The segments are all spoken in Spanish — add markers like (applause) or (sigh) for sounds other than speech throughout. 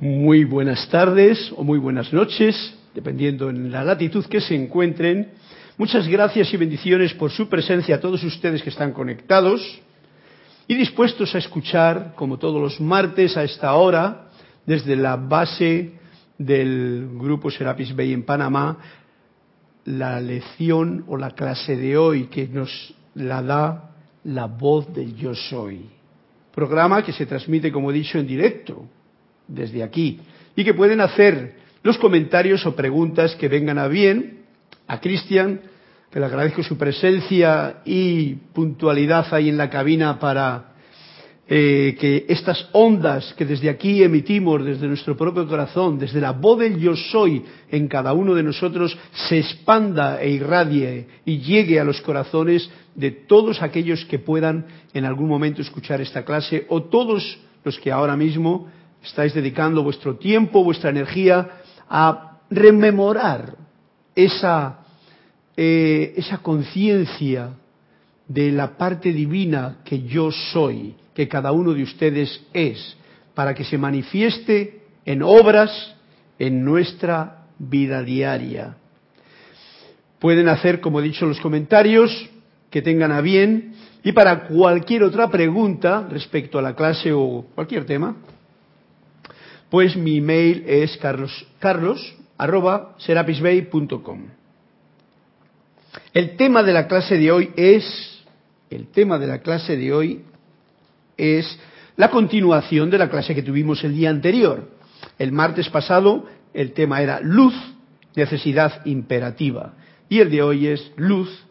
Muy buenas tardes o muy buenas noches, dependiendo en la latitud que se encuentren. Muchas gracias y bendiciones por su presencia a todos ustedes que están conectados y dispuestos a escuchar, como todos los martes a esta hora, desde la base del grupo Serapis Bay en Panamá, la lección o la clase de hoy que nos la da la voz del yo soy. Programa que se transmite, como he dicho, en directo desde aquí y que pueden hacer los comentarios o preguntas que vengan a bien a Cristian, que le agradezco su presencia y puntualidad ahí en la cabina para eh, que estas ondas que desde aquí emitimos, desde nuestro propio corazón, desde la voz del yo soy en cada uno de nosotros, se expanda e irradie y llegue a los corazones de todos aquellos que puedan en algún momento escuchar esta clase o todos los que ahora mismo estáis dedicando vuestro tiempo, vuestra energía a rememorar esa, eh, esa conciencia de la parte divina que yo soy que cada uno de ustedes es, para que se manifieste en obras en nuestra vida diaria. Pueden hacer, como he dicho, los comentarios que tengan a bien y para cualquier otra pregunta respecto a la clase o cualquier tema, pues mi email es carlos, carlos El tema de la clase de hoy es, el tema de la clase de hoy es la continuación de la clase que tuvimos el día anterior. El martes pasado el tema era luz, necesidad imperativa. Y el de hoy es luz,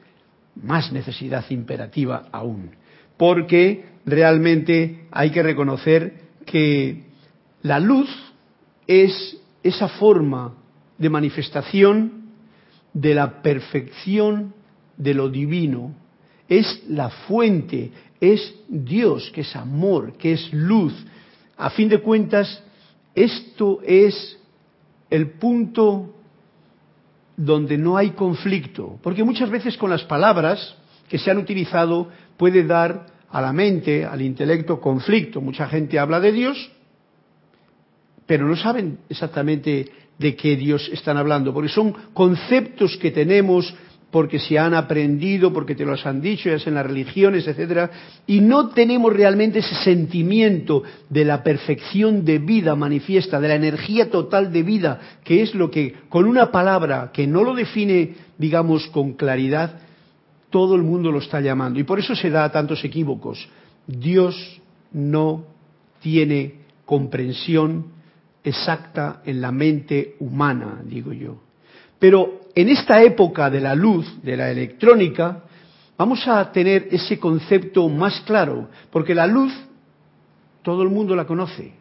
más necesidad imperativa aún. Porque realmente hay que reconocer que la luz es esa forma de manifestación de la perfección de lo divino. Es la fuente, es Dios, que es amor, que es luz. A fin de cuentas, esto es el punto donde no hay conflicto, porque muchas veces con las palabras que se han utilizado puede dar a la mente, al intelecto, conflicto. Mucha gente habla de Dios, pero no saben exactamente de qué Dios están hablando, porque son conceptos que tenemos porque se han aprendido, porque te los han dicho, ya sea en las religiones, etcétera, y no tenemos realmente ese sentimiento de la perfección de vida manifiesta, de la energía total de vida, que es lo que con una palabra que no lo define, digamos, con claridad, todo el mundo lo está llamando. Y por eso se da tantos equívocos. Dios no tiene comprensión exacta en la mente humana, digo yo. Pero en esta época de la luz, de la electrónica, vamos a tener ese concepto más claro, porque la luz todo el mundo la conoce.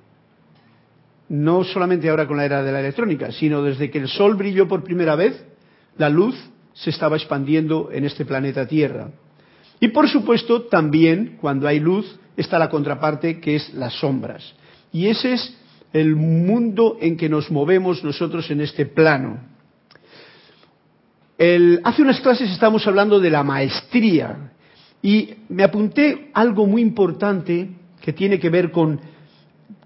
No solamente ahora con la era de la electrónica, sino desde que el Sol brilló por primera vez, la luz se estaba expandiendo en este planeta Tierra. Y por supuesto, también cuando hay luz está la contraparte que es las sombras. Y ese es el mundo en que nos movemos nosotros en este plano hace unas clases estábamos hablando de la maestría y me apunté algo muy importante que tiene que ver con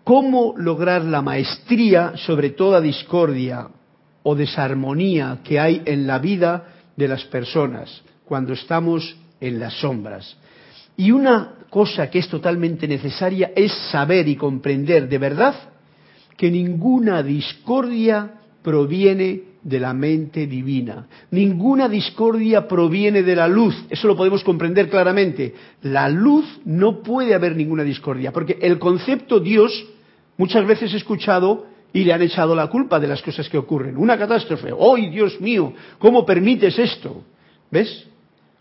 cómo lograr la maestría sobre toda discordia o desarmonía que hay en la vida de las personas cuando estamos en las sombras. Y una cosa que es totalmente necesaria es saber y comprender de verdad que ninguna discordia proviene de la mente divina. Ninguna discordia proviene de la luz. Eso lo podemos comprender claramente. La luz no puede haber ninguna discordia, porque el concepto Dios muchas veces he escuchado y le han echado la culpa de las cosas que ocurren. Una catástrofe. ¡Ay, Dios mío! ¿Cómo permites esto? ¿Ves?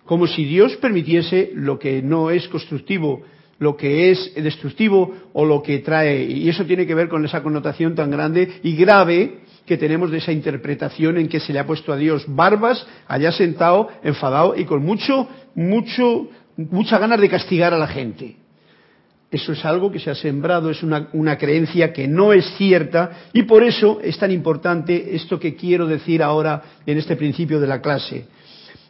Como si Dios permitiese lo que no es constructivo, lo que es destructivo o lo que trae. Y eso tiene que ver con esa connotación tan grande y grave que tenemos de esa interpretación en que se le ha puesto a Dios barbas, allá sentado, enfadado y con mucho, mucho, mucha ganas de castigar a la gente. Eso es algo que se ha sembrado, es una, una, creencia que no es cierta y por eso es tan importante esto que quiero decir ahora en este principio de la clase.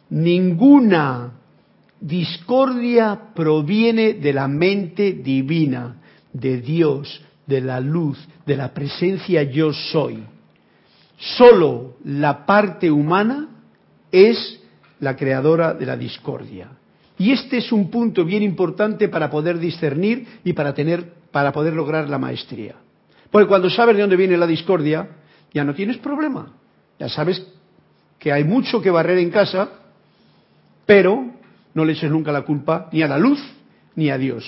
Ninguna discordia proviene de la mente divina, de Dios, de la luz, de la presencia yo soy. Solo la parte humana es la creadora de la discordia. Y este es un punto bien importante para poder discernir y para tener, para poder lograr la maestría. Porque cuando sabes de dónde viene la discordia, ya no tienes problema. Ya sabes que hay mucho que barrer en casa, pero no le eches nunca la culpa ni a la luz ni a Dios.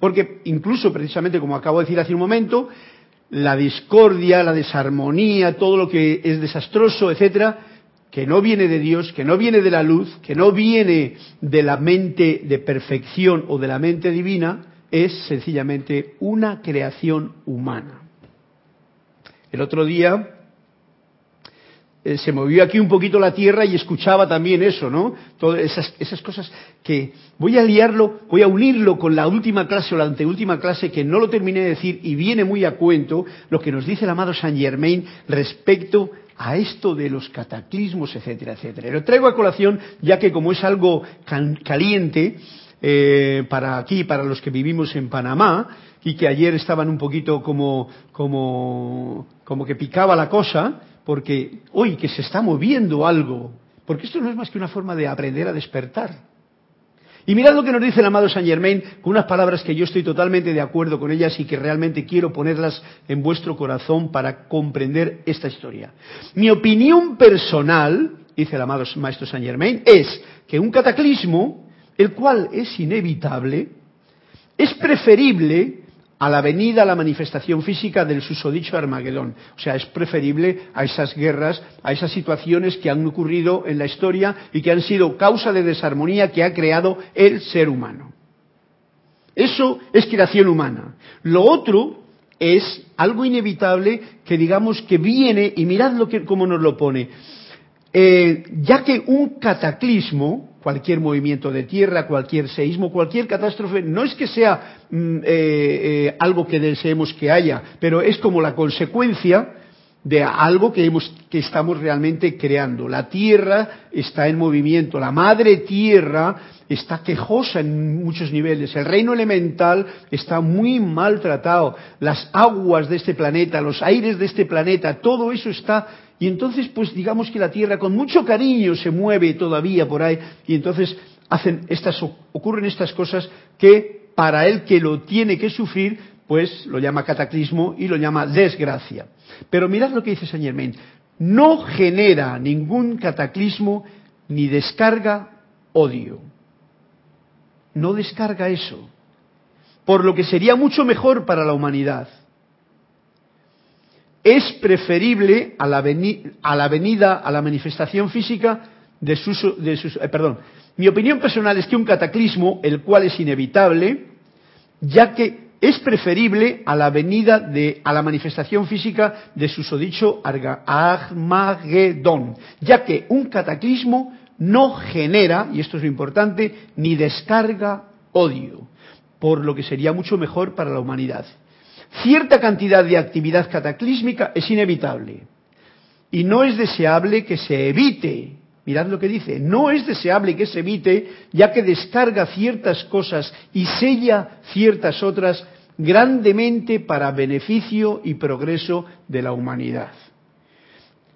Porque incluso, precisamente como acabo de decir hace un momento, la discordia, la desarmonía, todo lo que es desastroso, etcétera, que no viene de Dios, que no viene de la luz, que no viene de la mente de perfección o de la mente divina, es sencillamente una creación humana. El otro día eh, se movió aquí un poquito la tierra y escuchaba también eso, ¿no? Todas esas, esas cosas que voy a liarlo, voy a unirlo con la última clase o la anteúltima clase que no lo terminé de decir y viene muy a cuento lo que nos dice el amado Saint Germain respecto a esto de los cataclismos, etcétera, etcétera. Lo traigo a colación ya que como es algo caliente eh, para aquí, para los que vivimos en Panamá, y que ayer estaban un poquito como, como, como que picaba la cosa, porque hoy que se está moviendo algo, porque esto no es más que una forma de aprender a despertar. Y mirad lo que nos dice el amado Saint Germain con unas palabras que yo estoy totalmente de acuerdo con ellas y que realmente quiero ponerlas en vuestro corazón para comprender esta historia. Mi opinión personal, dice el amado maestro Saint Germain, es que un cataclismo, el cual es inevitable, es preferible a la venida, a la manifestación física del susodicho Armagedón. O sea, es preferible a esas guerras, a esas situaciones que han ocurrido en la historia y que han sido causa de desarmonía que ha creado el ser humano. Eso es creación humana. Lo otro es algo inevitable que digamos que viene, y mirad lo que, cómo nos lo pone, eh, ya que un cataclismo, cualquier movimiento de tierra, cualquier seísmo, cualquier catástrofe, no es que sea mm, eh, eh, algo que deseemos que haya, pero es como la consecuencia de algo que, hemos, que estamos realmente creando. La tierra está en movimiento, la madre tierra está quejosa en muchos niveles, el reino elemental está muy maltratado, las aguas de este planeta, los aires de este planeta, todo eso está y entonces, pues digamos que la Tierra con mucho cariño se mueve todavía por ahí y entonces ocurren estas cosas que para el que lo tiene que sufrir, pues lo llama cataclismo y lo llama desgracia. Pero mirad lo que dice Saint Germain. No genera ningún cataclismo ni descarga odio. No descarga eso. Por lo que sería mucho mejor para la humanidad es preferible a la, venida, a la manifestación física de sus, eh, perdón, mi opinión personal es que un cataclismo, el cual es inevitable, ya que es preferible a la venida de, a la manifestación física de susodicho Armagedón, ya que un cataclismo no genera, y esto es lo importante, ni descarga odio, por lo que sería mucho mejor para la humanidad cierta cantidad de actividad cataclísmica es inevitable y no es deseable que se evite. Mirad lo que dice, no es deseable que se evite ya que descarga ciertas cosas y sella ciertas otras grandemente para beneficio y progreso de la humanidad.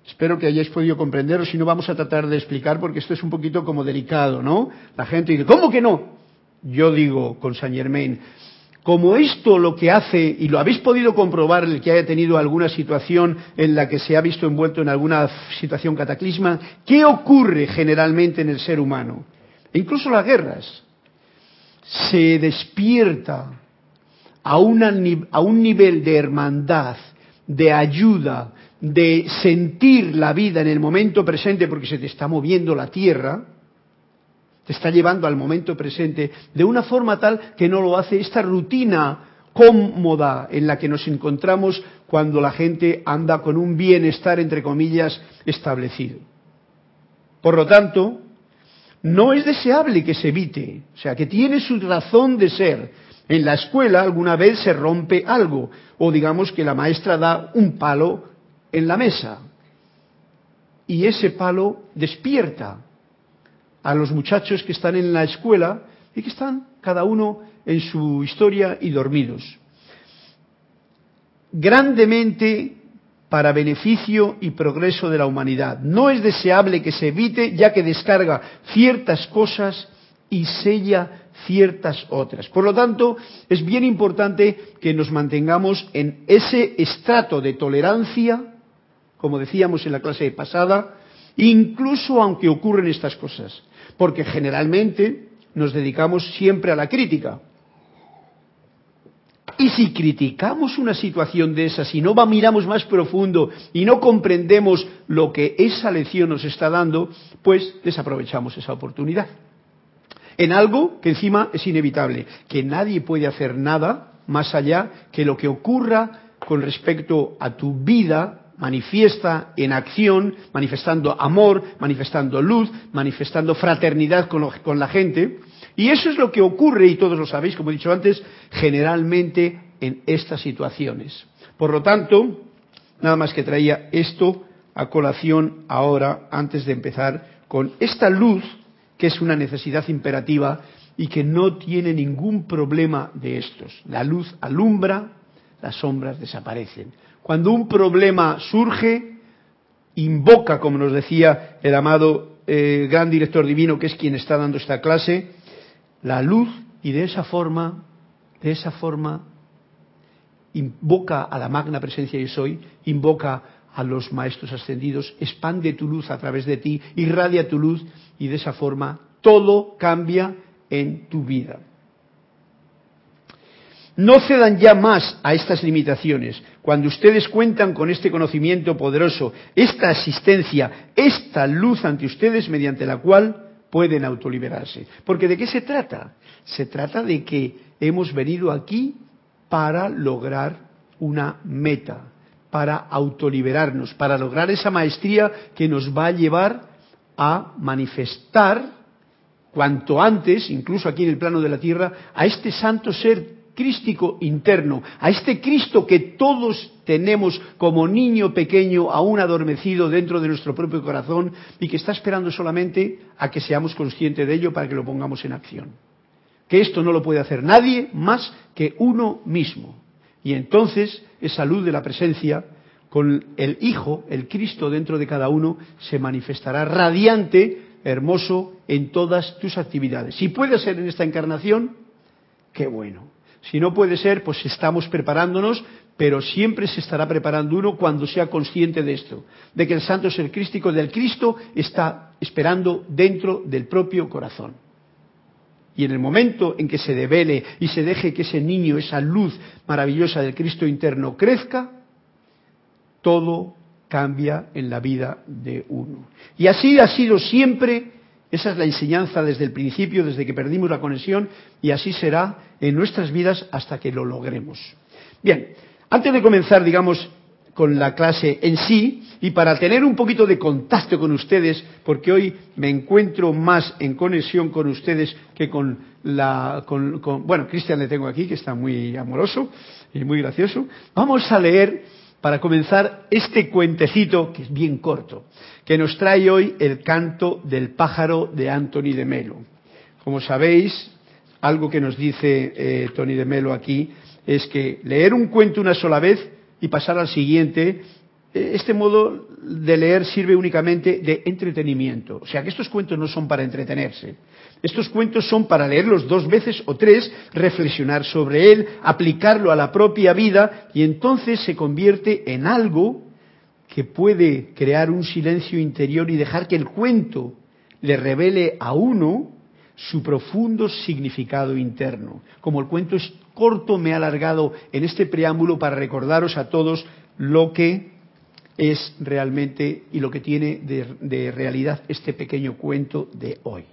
Espero que hayáis podido comprender, o si no vamos a tratar de explicar, porque esto es un poquito como delicado, ¿no? La gente dice, ¿cómo que no? Yo digo con Saint Germain, como esto lo que hace, y lo habéis podido comprobar el que haya tenido alguna situación en la que se ha visto envuelto en alguna situación cataclisma, ¿qué ocurre generalmente en el ser humano? E incluso las guerras. Se despierta a, a un nivel de hermandad, de ayuda, de sentir la vida en el momento presente porque se te está moviendo la tierra, te está llevando al momento presente de una forma tal que no lo hace esta rutina cómoda en la que nos encontramos cuando la gente anda con un bienestar, entre comillas, establecido. Por lo tanto, no es deseable que se evite, o sea, que tiene su razón de ser. En la escuela alguna vez se rompe algo, o digamos que la maestra da un palo en la mesa, y ese palo despierta a los muchachos que están en la escuela y que están cada uno en su historia y dormidos. grandemente para beneficio y progreso de la humanidad. No es deseable que se evite ya que descarga ciertas cosas y sella ciertas otras. Por lo tanto, es bien importante que nos mantengamos en ese estrato de tolerancia, como decíamos en la clase pasada, incluso aunque ocurren estas cosas, porque generalmente nos dedicamos siempre a la crítica. Y si criticamos una situación de esas y no miramos más profundo y no comprendemos lo que esa lección nos está dando, pues desaprovechamos esa oportunidad. En algo que encima es inevitable, que nadie puede hacer nada más allá que lo que ocurra con respecto a tu vida manifiesta en acción, manifestando amor, manifestando luz, manifestando fraternidad con, la gente. Y eso es lo que ocurre, y todos lo sabéis, como he dicho antes, generalmente en estas situaciones. Por lo tanto, nada más que traía esto a colación ahora, antes de empezar, con esta luz, que es una necesidad imperativa y que no tiene ningún problema de estos. La luz alumbra, las sombras desaparecen. Cuando un problema surge, invoca, como nos decía el amado eh, gran director divino, que es quien está dando esta clase, la luz y de esa forma, de esa forma, invoca a la magna presencia yo soy, invoca a los maestros ascendidos, expande tu luz a través de ti, irradia tu luz y de esa forma todo cambia en tu vida. No cedan ya más a estas limitaciones. Cuando ustedes cuentan con este conocimiento poderoso, esta asistencia, esta luz ante ustedes mediante la cual pueden autoliberarse. Porque ¿de qué se trata? Se trata de que hemos venido aquí para lograr una meta, para autoliberarnos, para lograr esa maestría que nos va a llevar a manifestar cuanto antes, incluso aquí en el plano de la tierra, a este santo ser crístico interno, a este Cristo que todos tenemos como niño pequeño aún adormecido dentro de nuestro propio corazón y que está esperando solamente a que seamos conscientes de ello para que lo pongamos en acción. Que esto no lo puede hacer nadie más que uno mismo. Y entonces esa luz de la presencia con el Hijo, el Cristo dentro de cada uno, se manifestará radiante, hermoso en todas tus actividades. Si puede ser en esta encarnación, qué bueno. Si no puede ser, pues estamos preparándonos, pero siempre se estará preparando uno cuando sea consciente de esto, de que el santo ser crístico del Cristo está esperando dentro del propio corazón. Y en el momento en que se devele y se deje que ese niño, esa luz maravillosa del Cristo interno crezca, todo cambia en la vida de uno. Y así ha sido siempre esa es la enseñanza desde el principio, desde que perdimos la conexión, y así será en nuestras vidas hasta que lo logremos. Bien, antes de comenzar, digamos, con la clase en sí, y para tener un poquito de contacto con ustedes, porque hoy me encuentro más en conexión con ustedes que con la... Con, bueno, Cristian le tengo aquí, que está muy amoroso y muy gracioso. Vamos a leer para comenzar este cuentecito, que es bien corto, que nos trae hoy el canto del pájaro de Anthony de Melo. Como sabéis, algo que nos dice eh, Tony de Melo aquí es que leer un cuento una sola vez y pasar al siguiente, eh, este modo de leer sirve únicamente de entretenimiento. O sea que estos cuentos no son para entretenerse, estos cuentos son para leerlos dos veces o tres, reflexionar sobre él, aplicarlo a la propia vida y entonces se convierte en algo que puede crear un silencio interior y dejar que el cuento le revele a uno su profundo significado interno. Como el cuento es corto, me he alargado en este preámbulo para recordaros a todos lo que es realmente y lo que tiene de, de realidad este pequeño cuento de hoy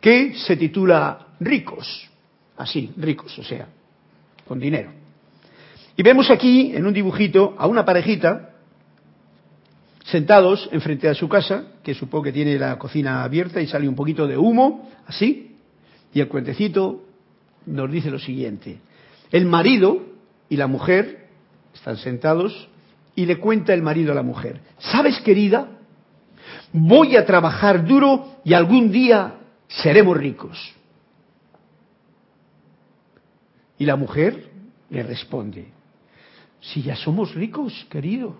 que se titula Ricos, así, ricos, o sea, con dinero. Y vemos aquí, en un dibujito, a una parejita sentados enfrente de su casa, que supongo que tiene la cocina abierta y sale un poquito de humo, así, y el cuentecito nos dice lo siguiente. El marido y la mujer están sentados y le cuenta el marido a la mujer, ¿sabes querida? Voy a trabajar duro y algún día seremos ricos. Y la mujer le responde, Si ya somos ricos, querido.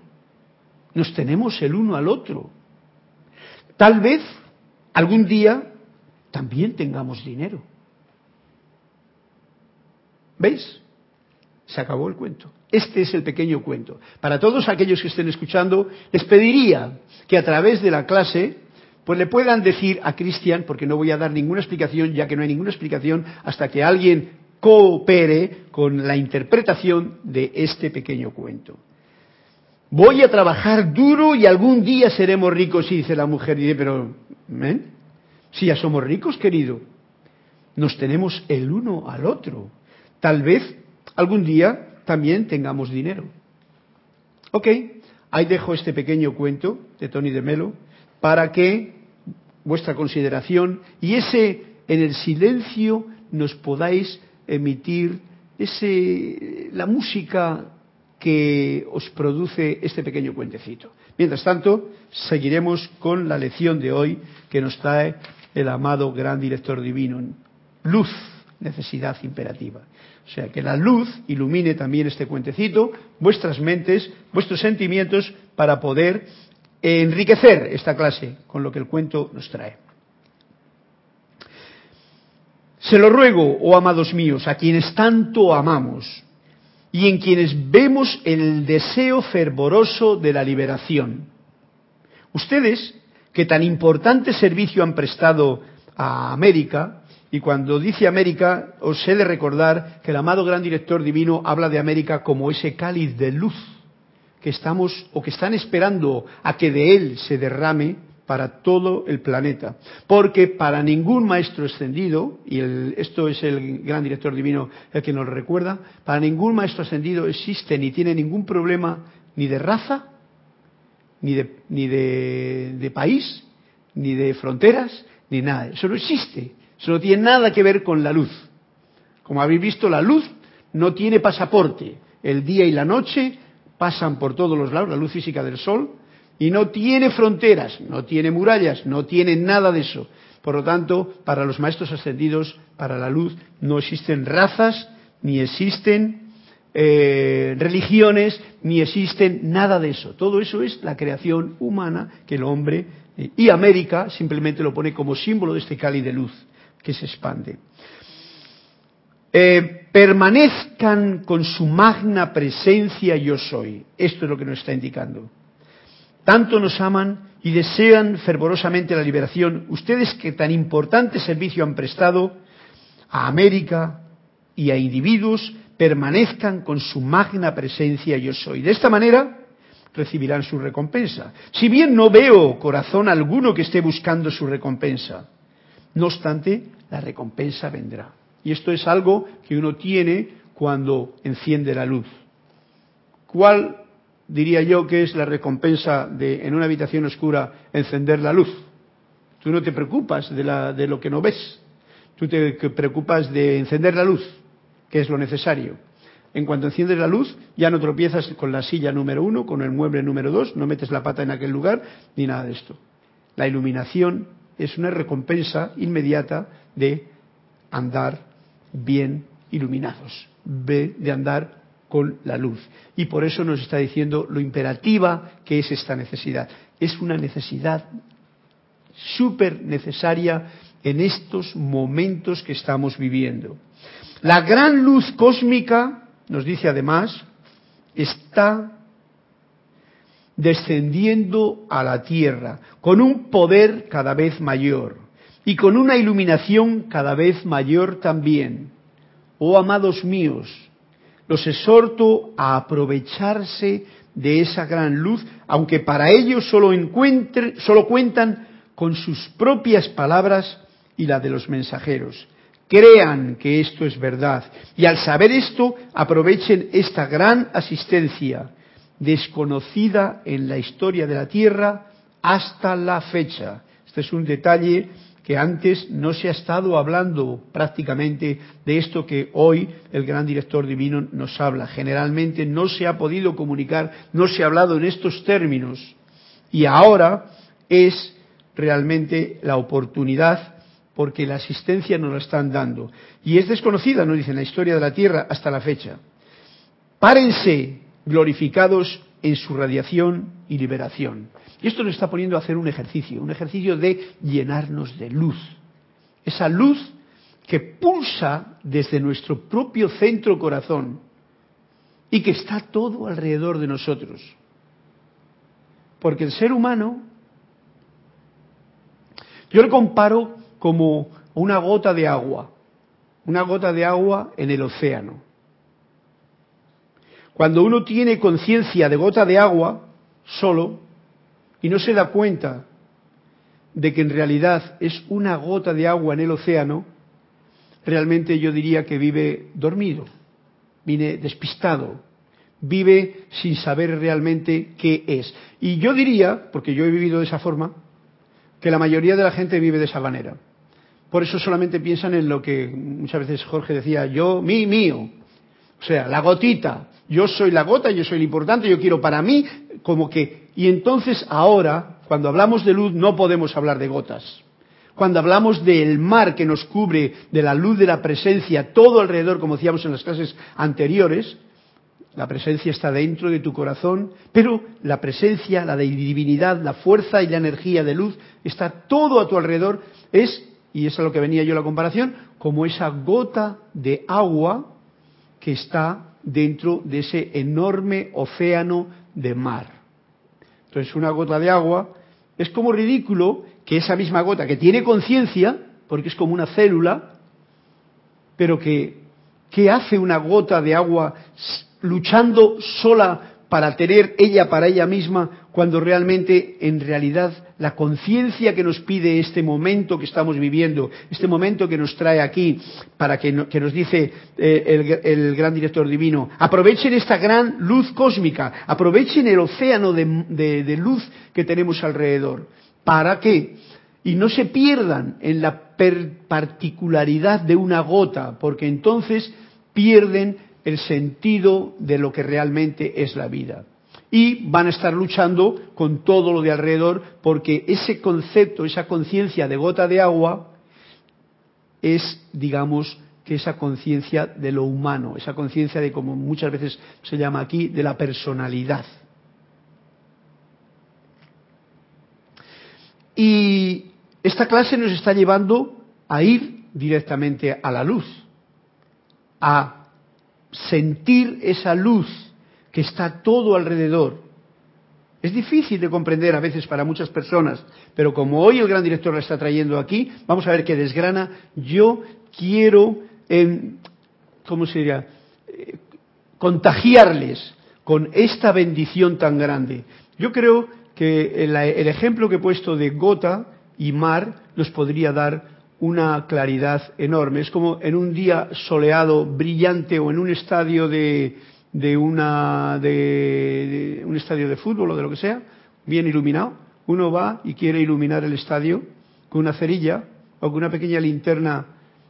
Nos tenemos el uno al otro. Tal vez algún día también tengamos dinero. ¿Veis? Se acabó el cuento. Este es el pequeño cuento. Para todos aquellos que estén escuchando, les pediría que a través de la clase, pues le puedan decir a Cristian, porque no voy a dar ninguna explicación, ya que no hay ninguna explicación, hasta que alguien coopere con la interpretación de este pequeño cuento. Voy a trabajar duro y algún día seremos ricos, y dice la mujer, y dice, pero, ¿eh? Si ya somos ricos, querido, nos tenemos el uno al otro. Tal vez algún día también tengamos dinero. Ok, ahí dejo este pequeño cuento de Tony de Melo para que vuestra consideración y ese en el silencio nos podáis emitir ese la música que os produce este pequeño cuentecito. Mientras tanto, seguiremos con la lección de hoy que nos trae el amado gran director divino. Luz, necesidad imperativa. O sea, que la luz ilumine también este cuentecito, vuestras mentes, vuestros sentimientos, para poder enriquecer esta clase con lo que el cuento nos trae. Se lo ruego, oh amados míos, a quienes tanto amamos y en quienes vemos el deseo fervoroso de la liberación. Ustedes, que tan importante servicio han prestado a América, y cuando dice América, os he de recordar que el amado gran director divino habla de América como ese cáliz de luz que estamos o que están esperando a que de él se derrame para todo el planeta. Porque para ningún maestro ascendido, y esto es el gran director divino el que nos recuerda, para ningún maestro ascendido existe ni tiene ningún problema ni de raza, ni de, ni de, de país, ni de fronteras, ni nada. Eso no existe. Eso no tiene nada que ver con la luz. Como habéis visto, la luz no tiene pasaporte. El día y la noche pasan por todos los lados, la luz física del Sol, y no tiene fronteras, no tiene murallas, no tiene nada de eso. Por lo tanto, para los maestros ascendidos, para la luz, no existen razas, ni existen eh, religiones, ni existen nada de eso. Todo eso es la creación humana que el hombre eh, y América simplemente lo pone como símbolo de este cáliz de luz que se expande. Eh, permanezcan con su magna presencia yo soy. Esto es lo que nos está indicando. Tanto nos aman y desean fervorosamente la liberación, ustedes que tan importante servicio han prestado a América y a individuos, permanezcan con su magna presencia yo soy. De esta manera recibirán su recompensa. Si bien no veo corazón alguno que esté buscando su recompensa, no obstante, la recompensa vendrá. Y esto es algo que uno tiene cuando enciende la luz. ¿Cuál diría yo que es la recompensa de en una habitación oscura encender la luz? Tú no te preocupas de, la, de lo que no ves. Tú te preocupas de encender la luz, que es lo necesario. En cuanto enciendes la luz, ya no tropiezas con la silla número uno, con el mueble número dos, no metes la pata en aquel lugar, ni nada de esto. La iluminación es una recompensa inmediata de andar bien iluminados, de andar con la luz. Y por eso nos está diciendo lo imperativa que es esta necesidad. Es una necesidad súper necesaria en estos momentos que estamos viviendo. La gran luz cósmica, nos dice además, está descendiendo a la tierra con un poder cada vez mayor y con una iluminación cada vez mayor también. Oh amados míos, los exhorto a aprovecharse de esa gran luz, aunque para ello solo, solo cuentan con sus propias palabras y la de los mensajeros. Crean que esto es verdad y al saber esto aprovechen esta gran asistencia desconocida en la historia de la Tierra hasta la fecha. Este es un detalle que antes no se ha estado hablando prácticamente de esto que hoy el gran director divino nos habla. Generalmente no se ha podido comunicar, no se ha hablado en estos términos. Y ahora es realmente la oportunidad porque la asistencia nos la están dando. Y es desconocida, nos dicen, la historia de la Tierra hasta la fecha. Párense glorificados en su radiación y liberación. Y esto nos está poniendo a hacer un ejercicio, un ejercicio de llenarnos de luz. Esa luz que pulsa desde nuestro propio centro corazón y que está todo alrededor de nosotros. Porque el ser humano, yo lo comparo como una gota de agua, una gota de agua en el océano. Cuando uno tiene conciencia de gota de agua solo y no se da cuenta de que en realidad es una gota de agua en el océano, realmente yo diría que vive dormido, vive despistado, vive sin saber realmente qué es. Y yo diría, porque yo he vivido de esa forma, que la mayoría de la gente vive de esa manera. Por eso solamente piensan en lo que muchas veces Jorge decía, yo, mí, mío. O sea, la gotita. Yo soy la gota, yo soy el importante, yo quiero para mí, como que... Y entonces ahora, cuando hablamos de luz, no podemos hablar de gotas. Cuando hablamos del mar que nos cubre, de la luz de la presencia, todo alrededor, como decíamos en las clases anteriores, la presencia está dentro de tu corazón, pero la presencia, la divinidad, la fuerza y la energía de luz está todo a tu alrededor. Es, y es a lo que venía yo la comparación, como esa gota de agua que está dentro de ese enorme océano de mar. Entonces, una gota de agua es como ridículo que esa misma gota que tiene conciencia, porque es como una célula, pero que, ¿qué hace una gota de agua luchando sola para tener ella para ella misma, cuando realmente, en realidad, la conciencia que nos pide este momento que estamos viviendo, este momento que nos trae aquí, para que, nos dice eh, el, gran director divino, aprovechen esta gran luz cósmica, aprovechen el océano de, luz que tenemos alrededor. ¿Para qué? Y no se pierdan en la particularidad de una gota, porque entonces pierden el sentido de lo que realmente es la vida. Y van a estar luchando con todo lo de alrededor porque ese concepto, esa conciencia de gota de agua es, digamos, que esa conciencia de lo humano, esa conciencia de, como muchas veces se llama aquí, de la personalidad. Y esta clase nos está llevando a ir directamente a la luz, a sentir esa luz que está todo alrededor. Es difícil de comprender a veces para muchas personas, pero como hoy el gran director la está trayendo aquí, vamos a ver que desgrana. Yo quiero, ¿cómo se diría? Eh, contagiarles con esta bendición tan grande. Yo creo que el, el ejemplo que he puesto de gota y mar nos podría dar una claridad enorme. Es como en un día soleado, brillante, o en un estadio de, de una de, un estadio de fútbol o de lo que sea, bien iluminado. Uno va y quiere iluminar el estadio con una cerilla o con una pequeña linterna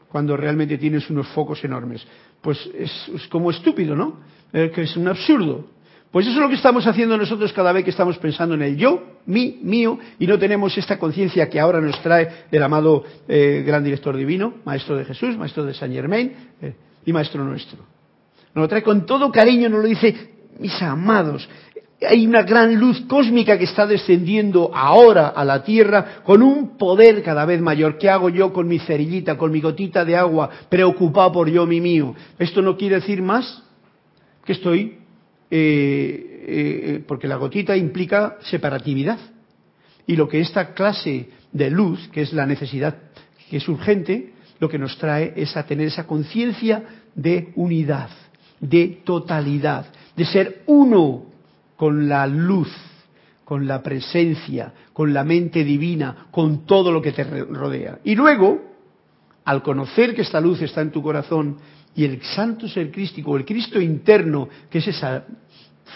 cuando realmente tienes unos focos enormes. Pues es, como estúpido, ¿no? que es un absurdo. Pues eso es lo que estamos haciendo nosotros cada vez que estamos pensando en el yo, mi, mío, y no tenemos esta conciencia que ahora nos trae el amado eh, gran director divino, maestro de Jesús, maestro de Saint Germain eh, y maestro nuestro. Nos lo trae con todo cariño, nos lo dice, mis amados, hay una gran luz cósmica que está descendiendo ahora a la Tierra con un poder cada vez mayor. ¿Qué hago yo con mi cerillita, con mi gotita de agua, preocupado por yo, mi mío? Esto no quiere decir más que estoy eh, eh, porque la gotita implica separatividad. Y lo que esta clase de luz, que es la necesidad que es urgente, lo que nos trae es a tener esa conciencia de unidad, de totalidad, de ser uno con la luz, con la presencia, con la mente divina, con todo lo que te rodea. Y luego, al conocer que esta luz está en tu corazón y el santo ser crístico, el Cristo interno, que es esa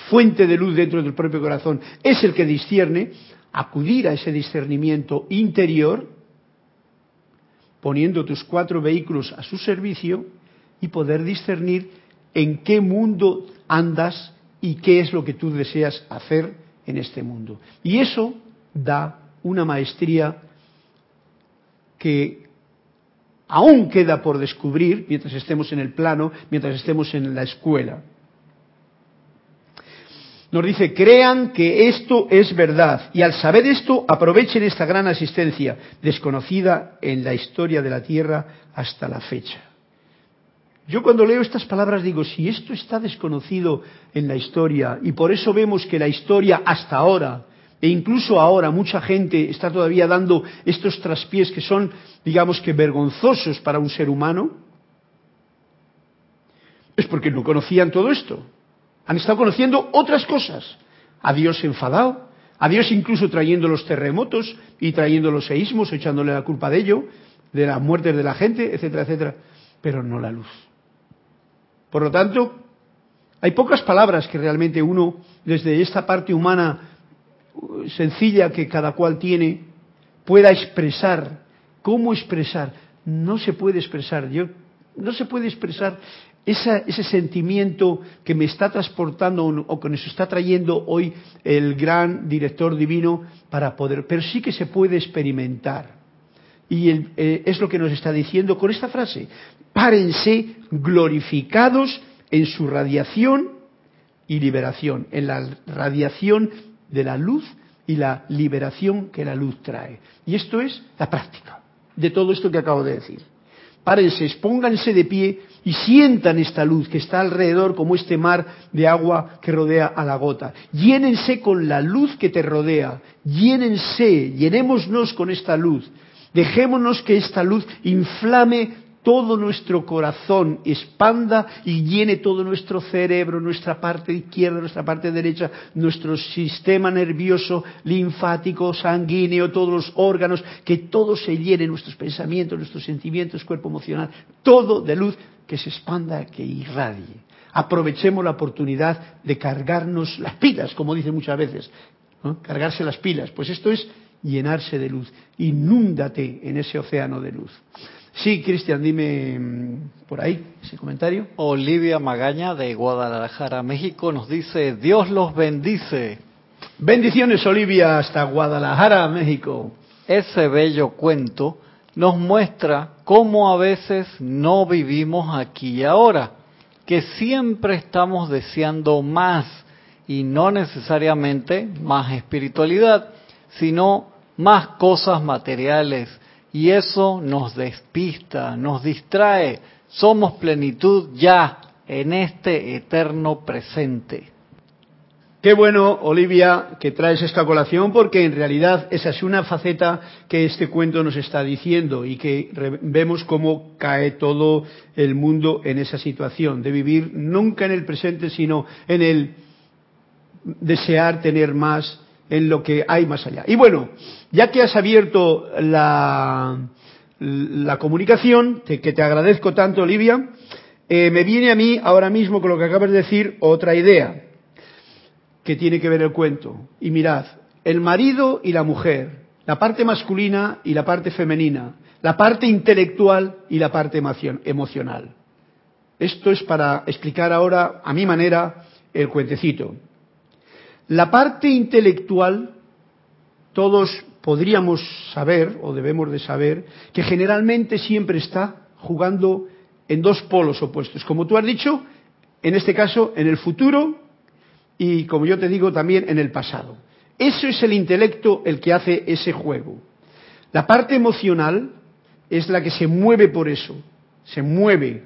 fuente de luz dentro del propio corazón, es el que discierne, acudir a ese discernimiento interior, poniendo tus cuatro vehículos a su servicio y poder discernir en qué mundo andas y qué es lo que tú deseas hacer en este mundo. Y eso da una maestría que aún queda por descubrir mientras estemos en el plano, mientras estemos en la escuela. nos dice, crean que esto es verdad y al saber esto aprovechen esta gran asistencia, desconocida en la historia de la Tierra hasta la fecha. Yo cuando leo estas palabras digo, si esto está desconocido en la historia y por eso vemos que la historia hasta ahora e incluso ahora mucha gente está todavía dando estos traspiés que son, digamos que vergonzosos para un ser humano, es porque no conocían todo esto. Han estado conociendo otras cosas. A Dios enfadado, a Dios incluso trayendo los terremotos y trayendo los seísmos, echándole la culpa de ello, de las muertes de la gente, etcétera, etcétera, pero no la luz. Por lo tanto, hay pocas palabras que realmente uno, desde esta parte humana uh, sencilla que cada cual tiene, pueda expresar. ¿Cómo expresar? No se puede expresar. Yo, no se puede expresar ese sentimiento que me está transportando o que nos está trayendo hoy el gran director divino para poder, pero sí que se puede experimentar. Y eh, es lo que nos está diciendo con esta frase párense glorificados en su radiación y liberación, en la radiación de la luz y la liberación que la luz trae. Y esto es la práctica de todo esto que acabo de decir. Párense, pónganse de pie y sientan esta luz que está alrededor como este mar de agua que rodea a la gota. Llénense con la luz que te rodea. Llénense, llenémonos con esta luz. Dejémonos que esta luz inflame todo nuestro corazón expanda y llene todo nuestro cerebro, nuestra parte izquierda, nuestra parte derecha, nuestro sistema nervioso, linfático, sanguíneo, todos los órganos, que todo se llene, nuestros pensamientos, nuestros sentimientos, cuerpo emocional, todo de luz que se expanda, que irradie. Aprovechemos la oportunidad de cargarnos las pilas, como dicen muchas veces, cargarse las pilas. Pues esto es llenarse de luz. Inúndate en ese océano de luz. Sí, Cristian, dime mm, por ahí ese comentario. Olivia Magaña de Guadalajara, México, nos dice, Dios los bendice. Bendiciones, Olivia, hasta Guadalajara, México. Ese bello cuento nos muestra cómo a veces no vivimos aquí y ahora, que siempre estamos deseando más y no necesariamente más espiritualidad, sino más cosas materiales y eso nos despista, nos distrae. Somos plenitud ya en este eterno presente. Qué bueno, Olivia, que traes esta colación, porque en realidad esa es una faceta que este cuento nos está diciendo y que vemos cómo cae todo el mundo en esa situación, de vivir nunca en el presente, sino en el desear tener más, en lo que hay más allá. Y bueno, ya que has abierto la, comunicación, que te agradezco tanto, Olivia, eh, me viene a mí ahora mismo con lo que acabas de decir otra idea que tiene que ver el cuento. Y mirad, el marido y la mujer, la parte masculina y la parte femenina, la parte intelectual y la parte emocional. Esto es para explicar ahora, a mi manera, el cuentecito. La parte intelectual, todos podríamos saber, o debemos de saber, que generalmente siempre está jugando en dos polos opuestos. Como tú has dicho, en este caso, en el futuro y, como yo te digo, también en el pasado. Eso es el intelecto el que hace ese juego. La parte emocional es la que se mueve por eso, se mueve.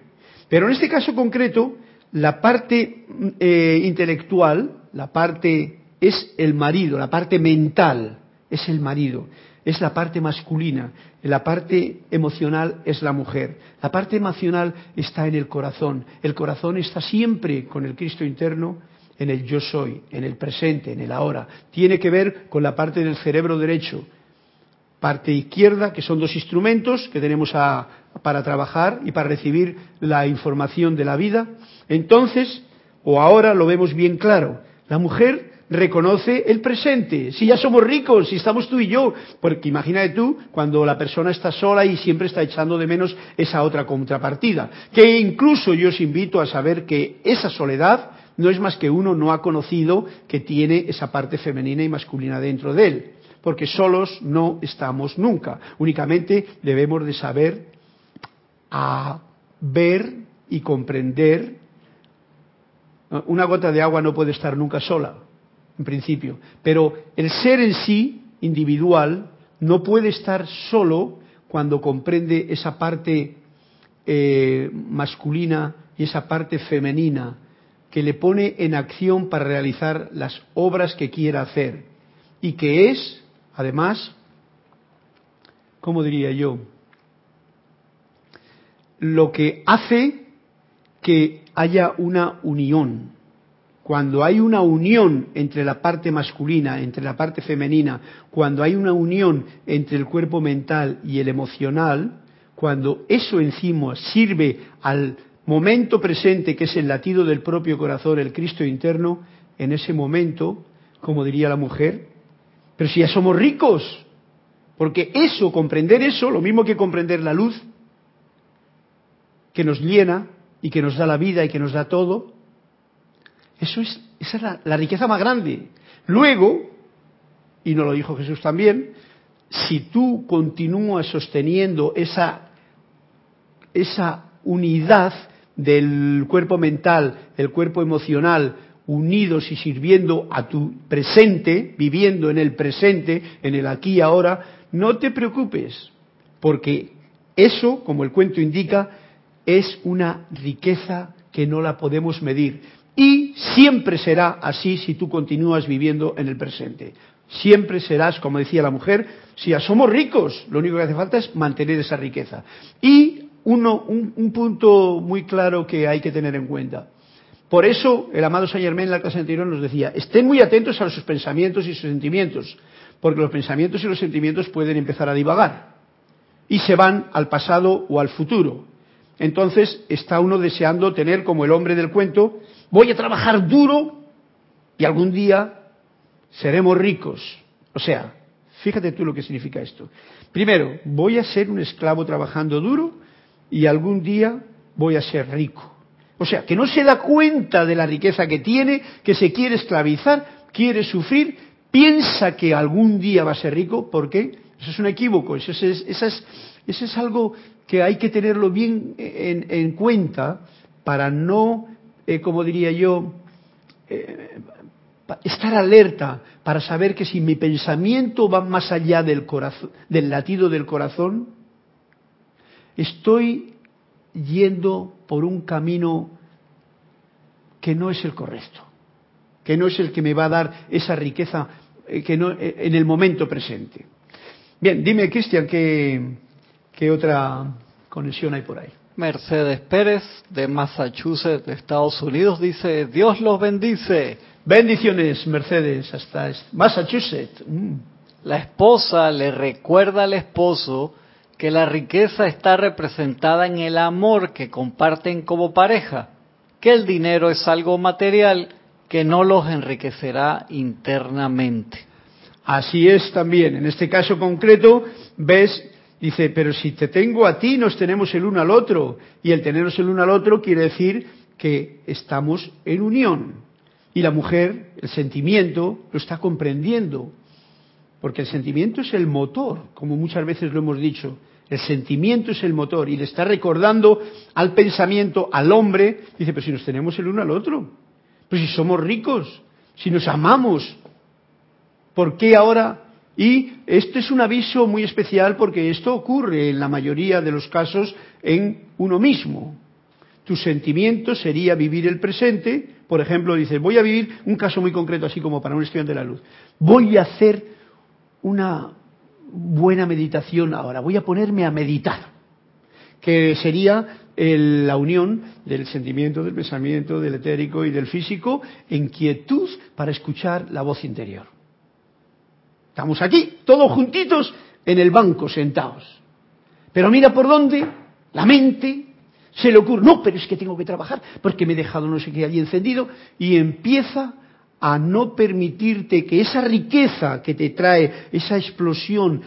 Pero en este caso concreto, la parte eh, intelectual, la parte es el marido, la parte mental es el marido, es la parte masculina, la parte emocional es la mujer. La parte emocional está en el corazón. El corazón está siempre con el Cristo interno, en el yo soy, en el presente, en el ahora. Tiene que ver con la parte del cerebro derecho, parte izquierda, que son dos instrumentos que tenemos para trabajar y para recibir la información de la vida. Entonces, o ahora lo vemos bien claro, la mujer reconoce el presente. Si ya somos ricos, si estamos tú y yo, porque imagínate tú cuando la persona está sola y siempre está echando de menos esa otra contrapartida. Que incluso yo os invito a saber que esa soledad no es más que uno no ha conocido que tiene esa parte femenina y masculina dentro de él. Porque solos no estamos nunca. Únicamente debemos de saber a ver y comprender. Una gota de agua no puede estar nunca sola en principio. Pero el ser en sí, individual, no puede estar solo cuando comprende esa parte eh, masculina y esa parte femenina que le pone en acción para realizar las obras que quiera hacer y que es, además, ¿cómo diría yo? Lo que hace que haya una unión. Cuando hay una unión entre la parte masculina, entre la parte femenina, cuando hay una unión entre el cuerpo mental y el emocional, cuando eso encima sirve al momento presente, que es el latido del propio corazón, el Cristo interno, en ese momento, como diría la mujer, pero si ya somos ricos, porque eso, comprender eso, lo mismo que comprender la luz, que nos llena y que nos da la vida y que nos da todo, eso es, esa es la, la riqueza más grande. Luego, y nos lo dijo Jesús también, si tú continúas sosteniendo esa, esa unidad del cuerpo mental, el cuerpo emocional, unidos y sirviendo a tu presente, viviendo en el presente, en el aquí y ahora, no te preocupes, porque eso, como el cuento indica, es una riqueza que no la podemos medir. Y siempre será así si tú continúas viviendo en el presente. Siempre serás, como decía la mujer, si somos ricos, lo único que hace falta es mantener esa riqueza. Y un, punto muy claro que hay que tener en cuenta. Por eso el amado Saint Germain en la clase anterior nos decía, estén muy atentos a sus pensamientos y sus sentimientos, porque los pensamientos y los sentimientos pueden empezar a divagar y se van al pasado o al futuro. Entonces está uno deseando tener como el hombre del cuento, voy a trabajar duro y algún día seremos ricos. O sea, fíjate tú lo que significa esto. Primero, voy a ser un esclavo trabajando duro y algún día voy a ser rico. O sea, que no se da cuenta de la riqueza que tiene, que se quiere esclavizar, quiere sufrir, piensa que algún día va a ser rico, ¿por qué? Eso es un equívoco, eso es, algo que hay que tenerlo bien en, cuenta para no, eh, como diría yo, eh, estar alerta para saber que si mi pensamiento va más allá del, corazón, del latido del corazón, estoy yendo por un camino que no es el correcto, que no es el que me va a dar esa riqueza eh, que no, en el momento presente. Bien, dime, Cristian, ¿qué, ¿qué otra conexión hay por ahí? Mercedes Pérez, de Massachusetts, Estados Unidos, dice, Dios los bendice. Bendiciones, Mercedes, hasta Massachusetts. Mm. La esposa le recuerda al esposo que la riqueza está representada en el amor que comparten como pareja, que el dinero es algo material que no los enriquecerá internamente. Así es también. En este caso concreto, ves, dice, pero si te tengo a ti, nos tenemos el uno al otro. Y el tenernos el uno al otro quiere decir que estamos en unión. Y la mujer, el sentimiento, lo está comprendiendo. Porque el sentimiento es el motor, como muchas veces lo hemos dicho. El sentimiento es el motor y le está recordando al pensamiento, al hombre, dice, pero si nos tenemos el uno al otro, pues si somos ricos, si nos amamos, ¿por qué ahora? Y esto es un aviso muy especial porque esto ocurre en la mayoría de los casos en uno mismo. Tu sentimiento sería vivir el presente, por ejemplo, dices, voy a vivir un caso muy concreto, así como para un estudiante de la luz. Voy a hacer una, buena meditación ahora, voy a ponerme a meditar, que sería la unión del sentimiento, del pensamiento, del etérico y del físico en quietud para escuchar la voz interior. Estamos aquí, todos juntitos, en el banco, sentados. Pero mira por dónde la mente se le ocurre, no, pero es que tengo que trabajar porque me he dejado no sé qué allí encendido y empieza a no permitirte que esa riqueza que te trae, esa explosión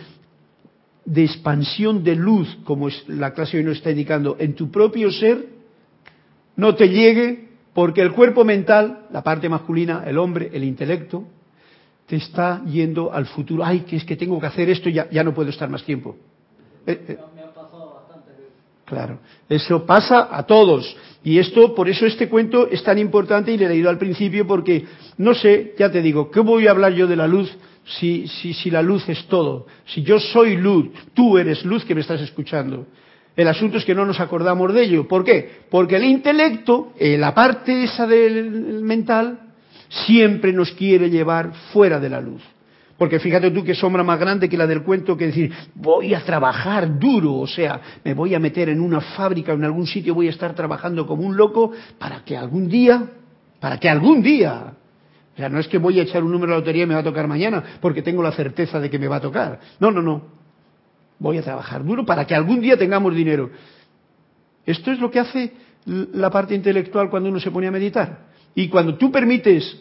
de expansión de luz, como la clase hoy nos está indicando, en tu propio ser, no te llegue porque el cuerpo mental, la parte masculina, el hombre, el intelecto, te está yendo al futuro. Ay, que es que tengo que hacer esto, ya, ya no puedo estar más tiempo. Eh, eh. Claro, eso pasa a todos. Y esto, por eso este cuento es tan importante y le he leído al principio porque, no sé, ya te digo, ¿qué voy a hablar yo de la luz si, si, si la luz es todo? Si yo soy luz, tú eres luz que me estás escuchando. El asunto es que no nos acordamos de ello. ¿Por qué? Porque el intelecto, eh, la parte esa del mental, siempre nos quiere llevar fuera de la luz. Porque fíjate tú qué sombra más grande que la del cuento que decir, voy a trabajar duro, o sea, me voy a meter en una fábrica o en algún sitio, voy a estar trabajando como un loco para que algún día, para que algún día, o sea, no es que voy a echar un número de lotería y me va a tocar mañana, porque tengo la certeza de que me va a tocar. No, no, no. Voy a trabajar duro para que algún día tengamos dinero. Esto es lo que hace la parte intelectual cuando uno se pone a meditar. Y cuando tú permites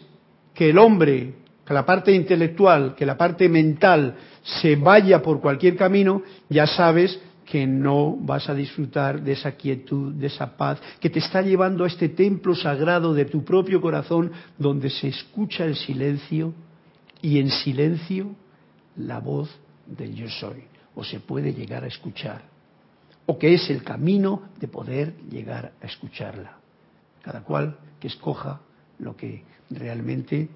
que el hombre que la parte intelectual, que la parte mental se vaya por cualquier camino, ya sabes que no vas a disfrutar de esa quietud, de esa paz, que te está llevando a este templo sagrado de tu propio corazón, donde se escucha el silencio y en silencio la voz del yo soy, o se puede llegar a escuchar, o que es el camino de poder llegar a escucharla. Cada cual que escoja lo que realmente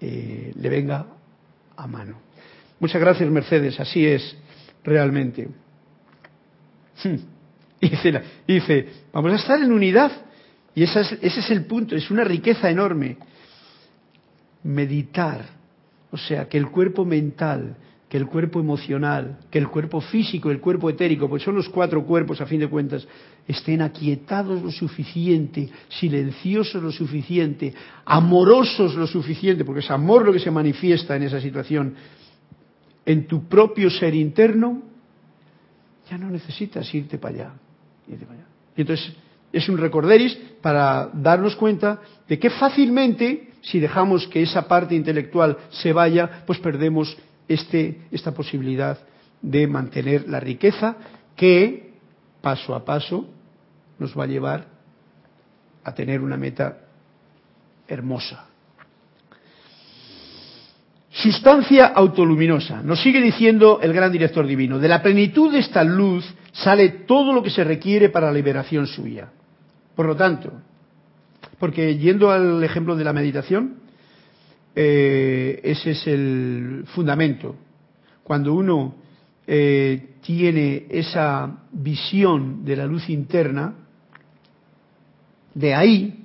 eh, le venga a mano. Muchas gracias, Mercedes, así es realmente. Hmm. (laughs) Dice, dice, vamos a estar en unidad. Y ese es el punto, es una riqueza enorme. Meditar, o sea, que el cuerpo mental, que el cuerpo emocional, que el cuerpo físico, el cuerpo etérico, pues son los cuatro cuerpos a fin de cuentas, estén aquietados lo suficiente, silenciosos lo suficiente, amorosos lo suficiente, porque es amor lo que se manifiesta en esa situación, en tu propio ser interno, ya no necesitas irte para allá. Irte para allá. Y entonces es un recorderis para darnos cuenta de que fácilmente, si dejamos que esa parte intelectual se vaya, pues perdemos este, esta posibilidad de mantener la riqueza que paso a paso nos va a llevar a tener una meta hermosa. Sustancia autoluminosa. Nos sigue diciendo el gran director divino. De la plenitud de esta luz sale todo lo que se requiere para la liberación suya. Por lo tanto, porque yendo al ejemplo de la meditación, eh, ese es el fundamento. Cuando uno eh, tiene esa visión de la luz interna, de ahí,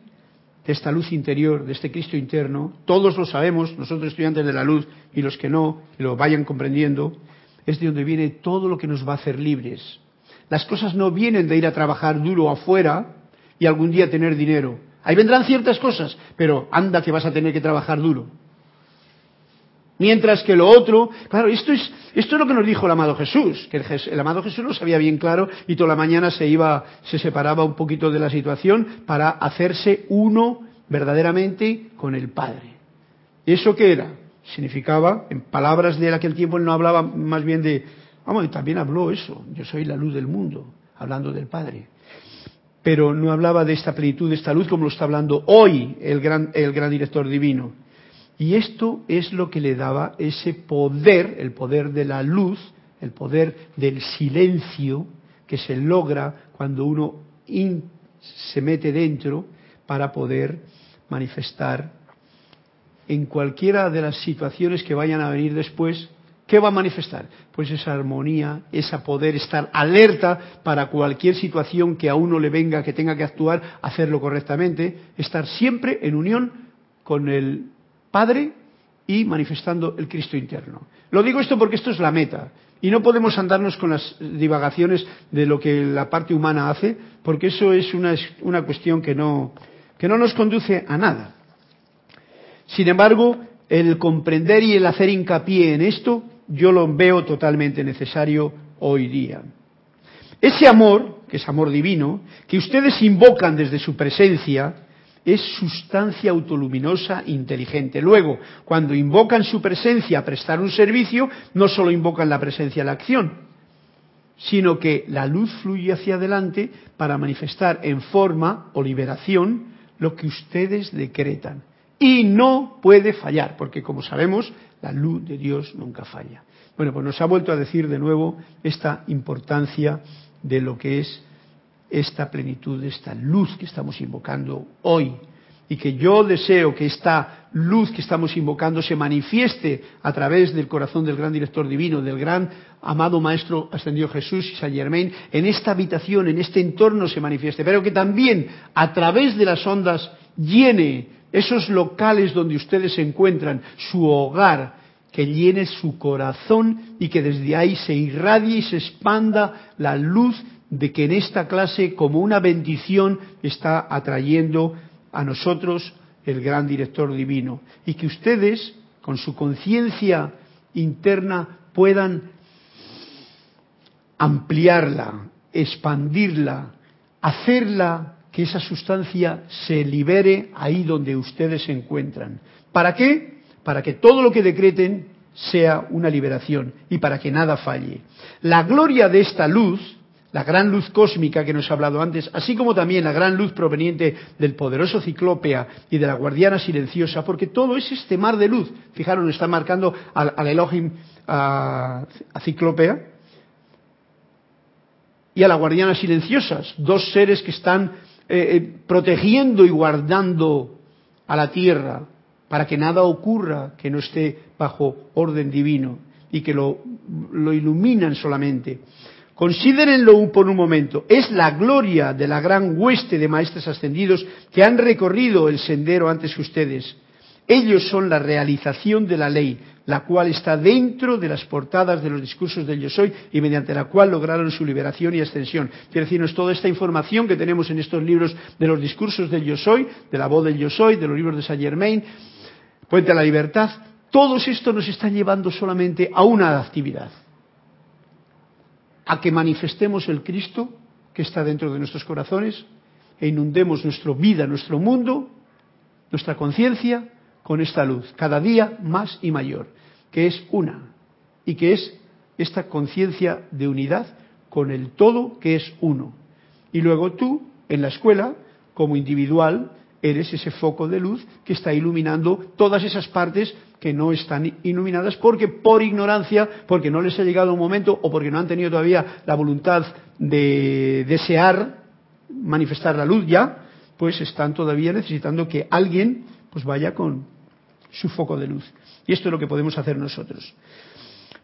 de esta luz interior, de este Cristo interno, todos lo sabemos, nosotros estudiantes de la luz y los que no, lo vayan comprendiendo, es de donde viene todo lo que nos va a hacer libres. Las cosas no vienen de ir a trabajar duro afuera y algún día tener dinero. Ahí vendrán ciertas cosas, pero anda que vas a tener que trabajar duro. Mientras que lo otro, claro, esto es, esto es lo que nos dijo el amado Jesús, que el, amado Jesús lo sabía bien claro y toda la mañana se iba, se separaba un poquito de la situación para hacerse uno verdaderamente con el Padre. ¿Eso qué era? Significaba, en palabras de aquel tiempo, él no hablaba más bien de, vamos, también habló eso, yo soy la luz del mundo, hablando del Padre. Pero no hablaba de esta plenitud, de esta luz, como lo está hablando hoy el gran, el gran director divino y esto es lo que le daba ese poder, el poder de la luz, el poder del silencio que se logra cuando uno se mete dentro para poder manifestar en cualquiera de las situaciones que vayan a venir después, ¿qué va a manifestar? Pues esa armonía, ese poder estar alerta para cualquier situación que a uno le venga, que tenga que actuar, hacerlo correctamente, estar siempre en unión con el Padre y manifestando el Cristo interno. Lo digo esto porque esto es la meta. Y no podemos andarnos con las divagaciones de lo que la parte humana hace, porque eso es una, una cuestión que no, que no nos conduce a nada. Sin embargo, el comprender y el hacer hincapié en esto, yo lo veo totalmente necesario hoy día. Ese amor, que es amor divino, que ustedes invocan desde su presencia, es sustancia autoluminosa inteligente. Luego, cuando invocan su presencia a prestar un servicio, no solo invocan la presencia de la acción, sino que la luz fluye hacia adelante para manifestar en forma o liberación lo que ustedes decretan. Y no puede fallar, porque como sabemos, la luz de Dios nunca falla. Bueno, pues nos ha vuelto a decir de nuevo esta importancia de lo que es esta plenitud, esta luz que estamos invocando hoy. Y que yo deseo que esta luz que estamos invocando se manifieste a través del corazón del gran director divino, del gran amado Maestro Ascendido Jesús y Saint Germain, en esta habitación, en este entorno se manifieste, pero que también a través de las ondas llene esos locales donde ustedes se encuentran, su hogar, que llene su corazón y que desde ahí se irradie y se expanda la luz de que en esta clase, como una bendición, está atrayendo a nosotros el gran director divino. Y que ustedes, con su conciencia interna, puedan ampliarla, expandirla, hacerla que esa sustancia se libere ahí donde ustedes se encuentran. ¿Para qué? Para que todo lo que decreten sea una liberación y para que nada falle. La gloria de esta luz la gran luz cósmica que nos ha hablado antes, así como también la gran luz proveniente del poderoso ciclópea y de la guardiana silenciosa, porque todo es este mar de luz. Fijaros, está marcando al, Elohim a, ciclópea y a la guardiana silenciosas, dos seres que están eh, eh, protegiendo y guardando a la tierra para que nada ocurra que no esté bajo orden divino y que lo, lo iluminan solamente. Considérenlo por un momento. Es la gloria de la gran hueste de maestros ascendidos que han recorrido el sendero antes que ustedes. Ellos son la realización de la ley, la cual está dentro de las portadas de los discursos del Yo Soy y mediante la cual lograron su liberación y ascensión. Quiere decirnos toda esta información que tenemos en estos libros de los discursos del Yo Soy, de la voz del Yo Soy, de los libros de Saint Germain, Puente a la Libertad, todos estos nos están llevando solamente a una actividad, a que manifestemos el Cristo que está dentro de nuestros corazones e inundemos nuestra vida, nuestro mundo, nuestra conciencia con esta luz, cada día más y mayor, que es una, y que es esta conciencia de unidad con el todo que es uno. Y luego tú, en la escuela, como individual, eres ese foco de luz que está iluminando todas esas partes que no están iluminadas porque por ignorancia, porque no les ha llegado un momento o porque no han tenido todavía la voluntad de desear manifestar la luz ya, pues están todavía necesitando que alguien pues vaya con su foco de luz. Y esto es lo que podemos hacer nosotros.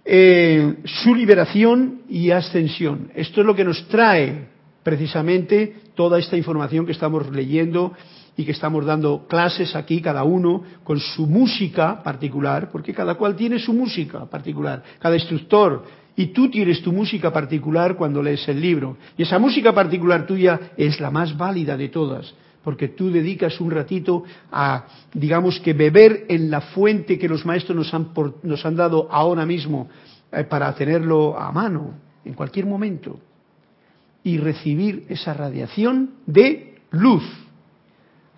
Eh, su liberación y ascensión. Esto es lo que nos trae precisamente toda esta información que estamos leyendo y que estamos dando clases aquí, cada uno con su música particular, porque cada cual tiene su música particular, cada instructor, y tú tienes tu música particular cuando lees el libro. Y esa música particular tuya es la más válida de todas, porque tú dedicas un ratito a, digamos que beber en la fuente que los maestros nos han, nos han dado ahora mismo eh, para tenerlo a mano, en cualquier momento, y recibir esa radiación de luz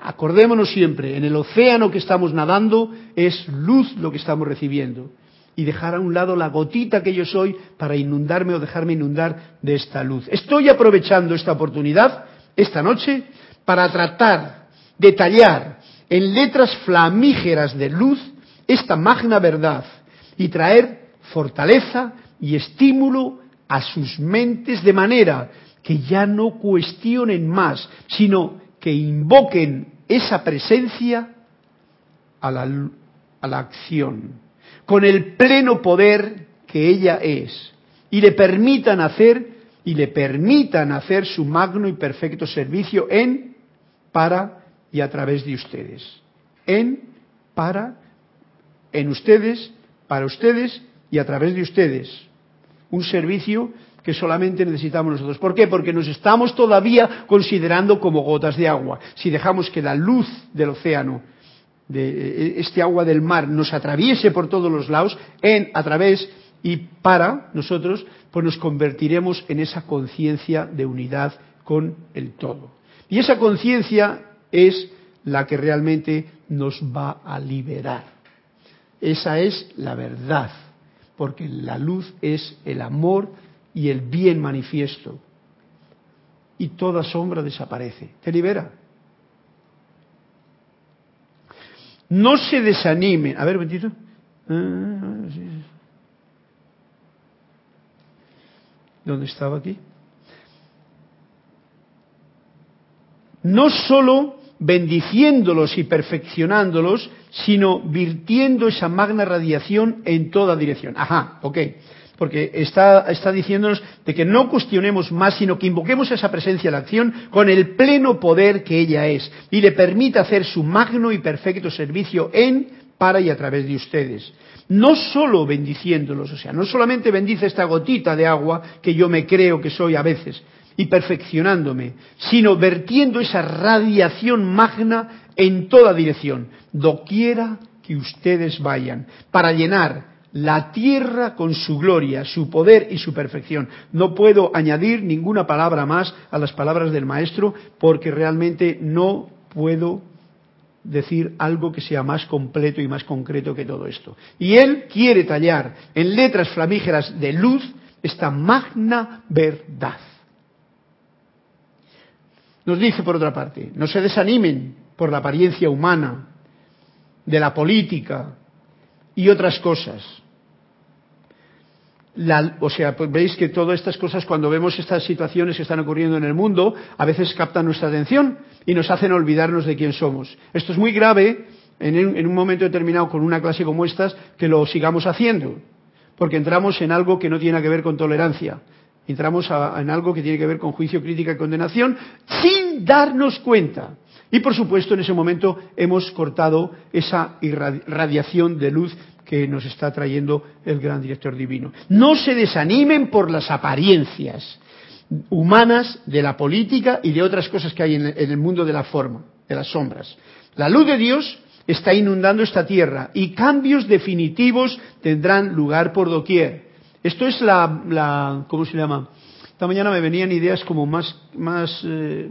Acordémonos siempre, en el océano que estamos nadando es luz lo que estamos recibiendo. Y dejar a un lado la gotita que yo soy para inundarme o dejarme inundar de esta luz. Estoy aprovechando esta oportunidad esta noche para tratar de tallar en letras flamígeras de luz esta magna verdad y traer fortaleza y estímulo a sus mentes de manera que ya no cuestionen más, sino que invoquen esa presencia a la, a la acción, con el pleno poder que ella es, y le permitan hacer y le permitan hacer su magno y perfecto servicio en, para y a través de ustedes. En, para, en ustedes, para ustedes y a través de ustedes. Un servicio que solamente necesitamos nosotros. ¿Por qué? Porque nos estamos todavía considerando como gotas de agua. Si dejamos que la luz del océano, de eh, este agua del mar, nos atraviese por todos los lados, en, a través y para nosotros, pues nos convertiremos en esa conciencia de unidad con el todo. Y esa conciencia es la que realmente nos va a liberar. Esa es la verdad, porque la luz es el amor y el bien manifiesto. Y toda sombra desaparece. Te libera. No se desanime. A ver, bendito. Ah, ¿Dónde estaba aquí? no sólo bendiciéndolos y perfeccionándolos, sino virtiendo esa magna radiación en toda dirección. Ajá, ok. Porque está, está diciéndonos de que no cuestionemos más, sino que invoquemos esa presencia de la acción con el pleno poder que ella es y le permita hacer su magno y perfecto servicio en, para y a través de ustedes. No solo bendiciéndolos, o sea, no solamente bendice esta gotita de agua que yo me creo que soy a veces, y perfeccionándome, sino vertiendo esa radiación magna en toda dirección, doquiera que ustedes vayan, para llenar la tierra con su gloria, su poder y su perfección. No puedo añadir ninguna palabra más a las palabras del Maestro porque realmente no puedo decir algo que sea más completo y más concreto que todo esto. Y él quiere tallar en letras flamígeras de luz esta magna verdad. Nos dice por otra parte, no se desanimen por la apariencia humana, de la política y otras cosas. o sea, pues veis que todas estas cosas, cuando vemos estas situaciones que están ocurriendo en el mundo, a veces captan nuestra atención y nos hacen olvidarnos de quién somos. Esto es muy grave en, un momento determinado con una clase como estas que lo sigamos haciendo, porque entramos en algo que no tiene que ver con tolerancia, entramos en algo que tiene que ver con juicio, crítica y condenación sin darnos cuenta. Y por supuesto en ese momento hemos cortado esa radiación de luz que nos está trayendo el gran director divino. No se desanimen por las apariencias humanas de la política y de otras cosas que hay en el mundo de la forma, de las sombras. La luz de Dios está inundando esta tierra y cambios definitivos tendrán lugar por doquier. Esto es la, la, ¿cómo se llama? Esta mañana me venían ideas como más, más eh,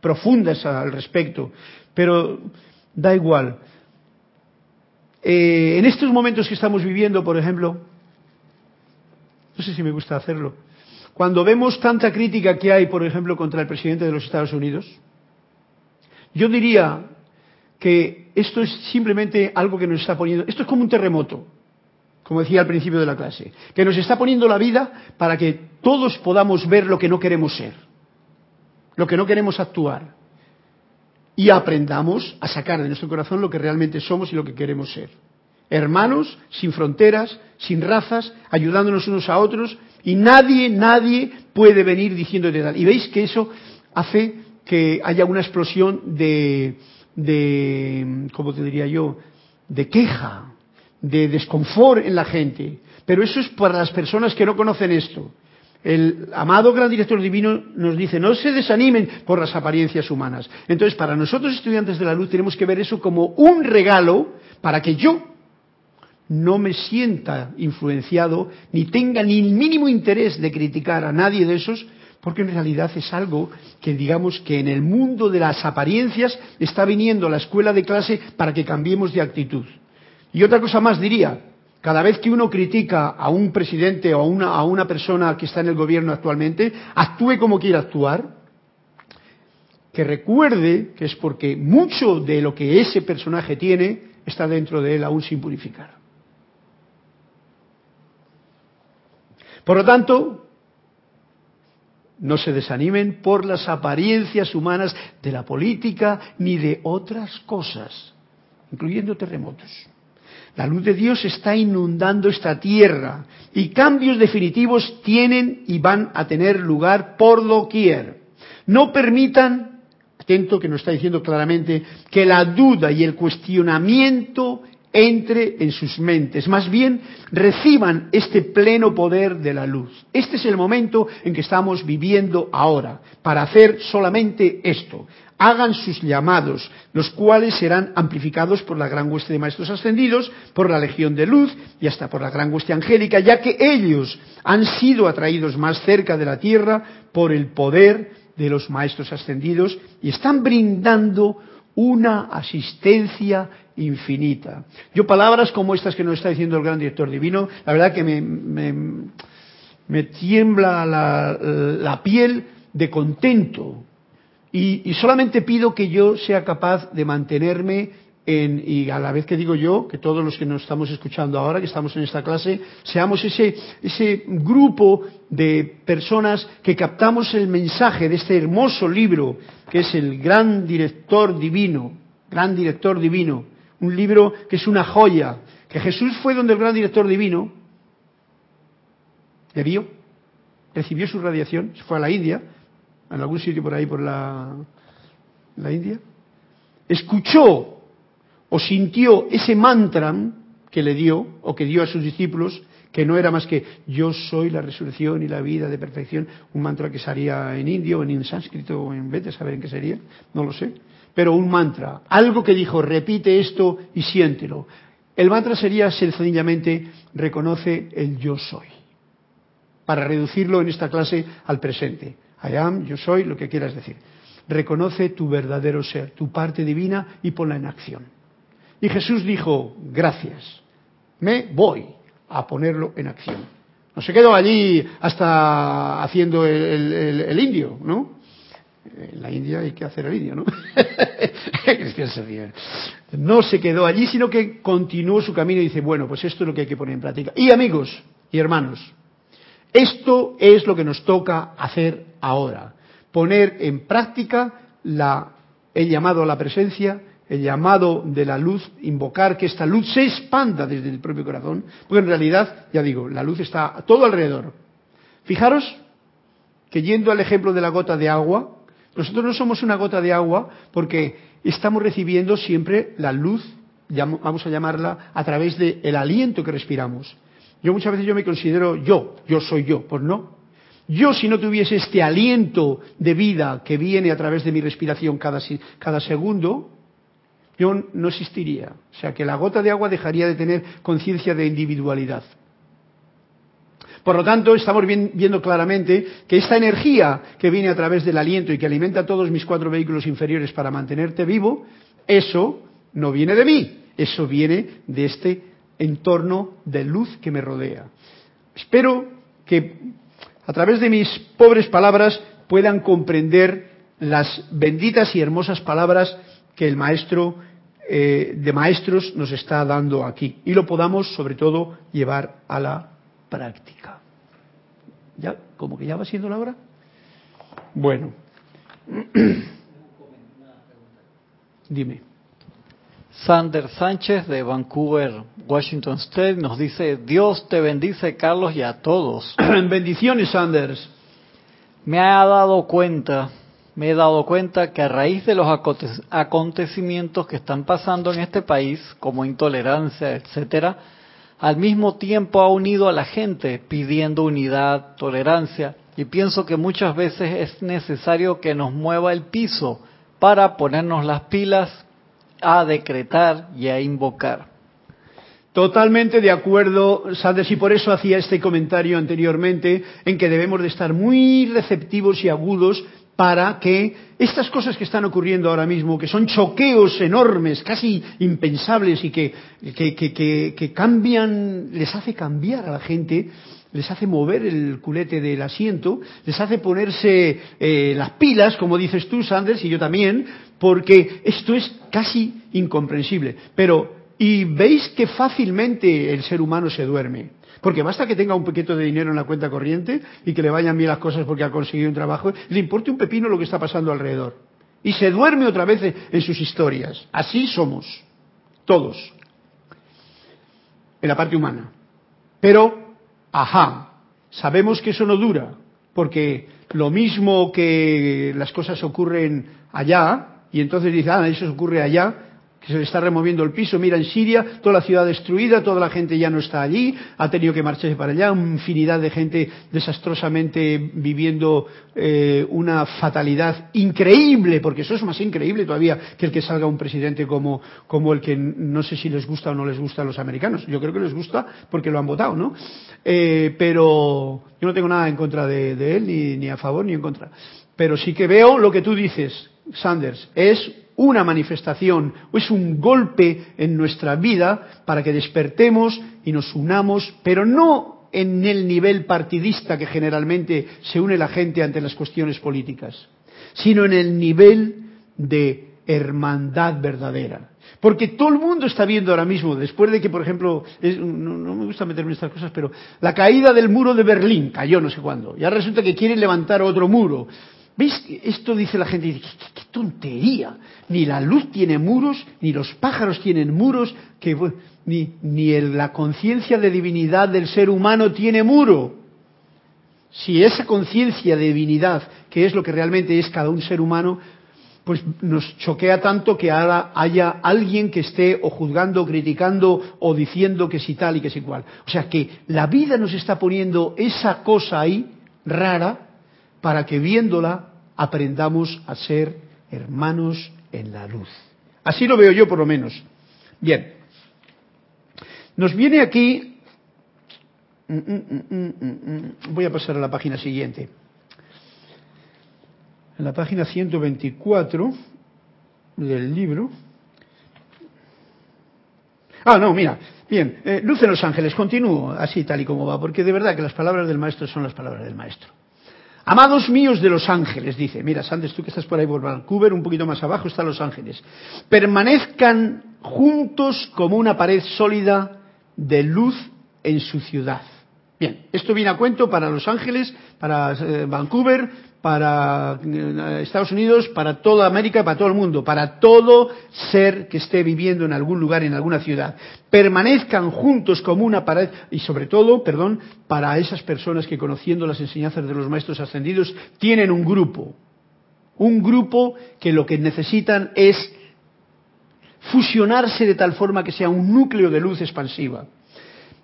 profundas al respecto, pero da igual. Eh, en estos momentos que estamos viviendo, por ejemplo, no sé si me gusta hacerlo, cuando vemos tanta crítica que hay, por ejemplo, contra el presidente de los Estados Unidos, yo diría que esto es simplemente algo que nos está poniendo, esto es como un terremoto como decía al principio de la clase, que nos está poniendo la vida para que todos podamos ver lo que no queremos ser, lo que no queremos actuar, y aprendamos a sacar de nuestro corazón lo que realmente somos y lo que queremos ser. Hermanos, sin fronteras, sin razas, ayudándonos unos a otros, y nadie, nadie puede venir diciéndote tal. Y veis que eso hace que haya una explosión de, de ¿cómo te diría yo?, de queja, de desconfort en la gente. Pero eso es para las personas que no conocen esto. El amado gran director divino nos dice, no se desanimen por las apariencias humanas. Entonces, para nosotros estudiantes de la luz tenemos que ver eso como un regalo para que yo no me sienta influenciado ni tenga ni el mínimo interés de criticar a nadie de esos, porque en realidad es algo que digamos que en el mundo de las apariencias está viniendo la escuela de clase para que cambiemos de actitud. Y otra cosa más diría, cada vez que uno critica a un presidente o a una, a una persona que está en el gobierno actualmente, actúe como quiera actuar, que recuerde que es porque mucho de lo que ese personaje tiene está dentro de él aún sin purificar. Por lo tanto, no se desanimen por las apariencias humanas de la política ni de otras cosas, incluyendo terremotos. La luz de Dios está inundando esta tierra y cambios definitivos tienen y van a tener lugar por doquier. No permitan, atento que nos está diciendo claramente, que la duda y el cuestionamiento entre en sus mentes. Más bien, reciban este pleno poder de la luz. Este es el momento en que estamos viviendo ahora, para hacer solamente esto, hagan sus llamados, los cuales serán amplificados por la gran hueste de maestros ascendidos, por la legión de luz y hasta por la gran hueste angélica, ya que ellos han sido atraídos más cerca de la tierra por el poder de los maestros ascendidos y están brindando una asistencia infinita. Yo palabras como estas que nos está diciendo el gran director divino, la verdad que me, tiembla la piel de contento y, solamente pido que yo sea capaz de mantenerme en, y a la vez que digo yo, que todos los que nos estamos escuchando ahora, que estamos en esta clase, seamos ese, ese grupo de personas que captamos el mensaje de este hermoso libro, que es el Gran Director Divino, Gran Director Divino, un libro que es una joya, que Jesús fue donde el Gran Director Divino, le vio, recibió su radiación, se fue a la India, en algún sitio por ahí por la, India, escuchó o sintió ese mantra que le dio o que dio a sus discípulos, que no era más que yo soy la resurrección y la vida de perfección, un mantra que sería en indio, en sánscrito o en vete, saber en qué sería, no lo sé, pero un mantra, algo que dijo, repite esto y siéntelo. El mantra sería sencillamente reconoce el yo soy, para reducirlo en esta clase al presente. I am, yo soy, lo que quieras decir. Reconoce tu verdadero ser, tu parte divina y ponla en acción. Y Jesús dijo, gracias, me voy a ponerlo en acción. No se quedó allí hasta haciendo el, indio, ¿no? En la India hay que hacer el indio, ¿no? (laughs) no se quedó allí, sino que continuó su camino y dice, bueno, pues esto es lo que hay que poner en práctica. Y amigos y hermanos, esto es lo que nos toca hacer ahora. Poner en práctica el llamado a la presencia el llamado de la luz, invocar que esta luz se expanda desde el propio corazón, porque en realidad, ya digo, la luz está todo alrededor. Fijaros que yendo al ejemplo de la gota de agua, nosotros no somos una gota de agua porque estamos recibiendo siempre la luz, vamos a llamarla, a través del aliento que respiramos. Yo muchas veces yo me considero yo, yo soy yo, pues no. Yo si no tuviese este aliento de vida que viene a través de mi respiración cada, cada segundo, yo no existiría. O sea que la gota de agua dejaría de tener conciencia de individualidad. Por lo tanto, estamos viendo claramente que esta energía que viene a través del aliento y que alimenta todos mis cuatro vehículos inferiores para mantenerte vivo, eso no viene de mí, eso viene de este entorno de luz que me rodea. Espero que a través de mis pobres palabras puedan comprender las benditas y hermosas palabras que el Maestro eh, de maestros nos está dando aquí y lo podamos sobre todo llevar a la práctica. ¿Ya? ¿Como que ya va siendo la hora? Bueno. (clears throat) Dime. Sander Sánchez de Vancouver, Washington State, nos dice, Dios te bendice, Carlos, y a todos. (clears throat) Bendiciones, Sanders. Me ha dado cuenta me he dado cuenta que a raíz de los acontecimientos que están pasando en este país, como intolerancia, etcétera, al mismo tiempo ha unido a la gente pidiendo unidad, tolerancia, y pienso que muchas veces es necesario que nos mueva el piso para ponernos las pilas a decretar y a invocar. Totalmente de acuerdo, Sanders, y por eso hacía este comentario anteriormente en que debemos de estar muy receptivos y agudos para que estas cosas que están ocurriendo ahora mismo, que son choqueos enormes, casi impensables y que, que, cambian, les hace cambiar a la gente, les hace mover el culete del asiento, les hace ponerse eh, las pilas, como dices tú, Sanders, y yo también, porque esto es casi incomprensible. Pero, y veis que fácilmente el ser humano se duerme. Porque basta que tenga un poquito de dinero en la cuenta corriente y que le vayan bien las cosas porque ha conseguido un trabajo, le importe un pepino lo que está pasando alrededor. Y se duerme otra vez en sus historias. Así somos, todos, en la parte humana. Pero, ajá, sabemos que eso no dura, porque lo mismo que las cosas ocurren allá, y entonces dice, ah, eso ocurre allá, que se le está removiendo el piso. Mira, en Siria, toda la ciudad destruida, toda la gente ya no está allí, ha tenido que marcharse para allá, infinidad de gente desastrosamente viviendo eh, una fatalidad increíble, porque eso es más increíble todavía que el que salga un presidente como, como el que no sé si les gusta o no les gusta a los americanos. Yo creo que les gusta porque lo han votado, ¿no? Eh, pero yo no tengo nada en contra de, de él, ni, ni a favor ni en contra. Pero sí que veo lo que tú dices, Sanders, es una manifestación o es un golpe en nuestra vida para que despertemos y nos unamos, pero no en el nivel partidista que generalmente se une la gente ante las cuestiones políticas, sino en el nivel de hermandad verdadera. Porque todo el mundo está viendo ahora mismo, después de que, por ejemplo, no, me gusta meterme en estas cosas, pero la caída del muro de Berlín cayó no sé cuándo. Ya resulta que quieren levantar otro muro. ¿Veis? Esto dice la gente, ¿qué, tontería. Ni la luz tiene muros, ni los pájaros tienen muros, que, ni, ni la conciencia de divinidad del ser humano tiene muro. Si esa conciencia de divinidad, que es lo que realmente es cada un ser humano, pues nos choquea tanto que ahora haya alguien que esté o juzgando, criticando o diciendo que si tal y que si cual. O sea que la vida nos está poniendo esa cosa ahí rara para que viéndola aprendamos a ser hermanos en la luz. Así lo veo yo por lo menos. Bien. Nos viene aquí... Mm, mm, mm, voy a pasar a la página siguiente. En la página 124 del libro. Ah, no, mira. Bien, eh, luz en los ángeles. Continúo así tal y como va, porque de verdad que las palabras del maestro son las palabras del maestro. Amados míos de Los Ángeles, dice, mira, Sandes, tú que estás por ahí por Vancouver, un poquito más abajo están Los Ángeles, permanezcan juntos como una pared sólida de luz en su ciudad. Bien, esto viene a cuento para Los Ángeles, para eh, Vancouver, para eh, Estados Unidos, para toda América, para todo el mundo, para todo ser que esté viviendo en algún lugar, en alguna ciudad. Permanezcan juntos como una pared y sobre todo, perdón, para esas personas que conociendo las enseñanzas de los maestros ascendidos tienen un grupo. Un grupo que lo que necesitan es fusionarse de tal forma que sea un núcleo de luz expansiva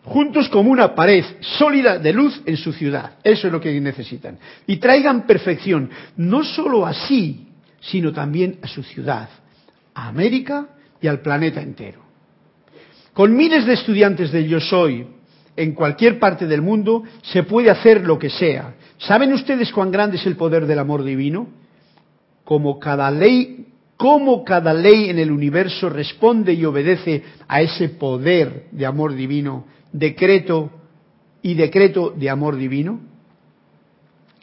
juntos como una pared sólida de luz en su ciudad. Eso es lo que necesitan. Y traigan perfección, no solo así, sino también a su ciudad, a América y al planeta entero. Con miles de estudiantes de Yo Soy en cualquier parte del mundo se puede hacer lo que sea. ¿Saben ustedes cuán grande es el poder del amor divino? Como cada ley, cómo cada ley en el universo responde y obedece a ese poder de amor divino decreto y decreto de amor divino?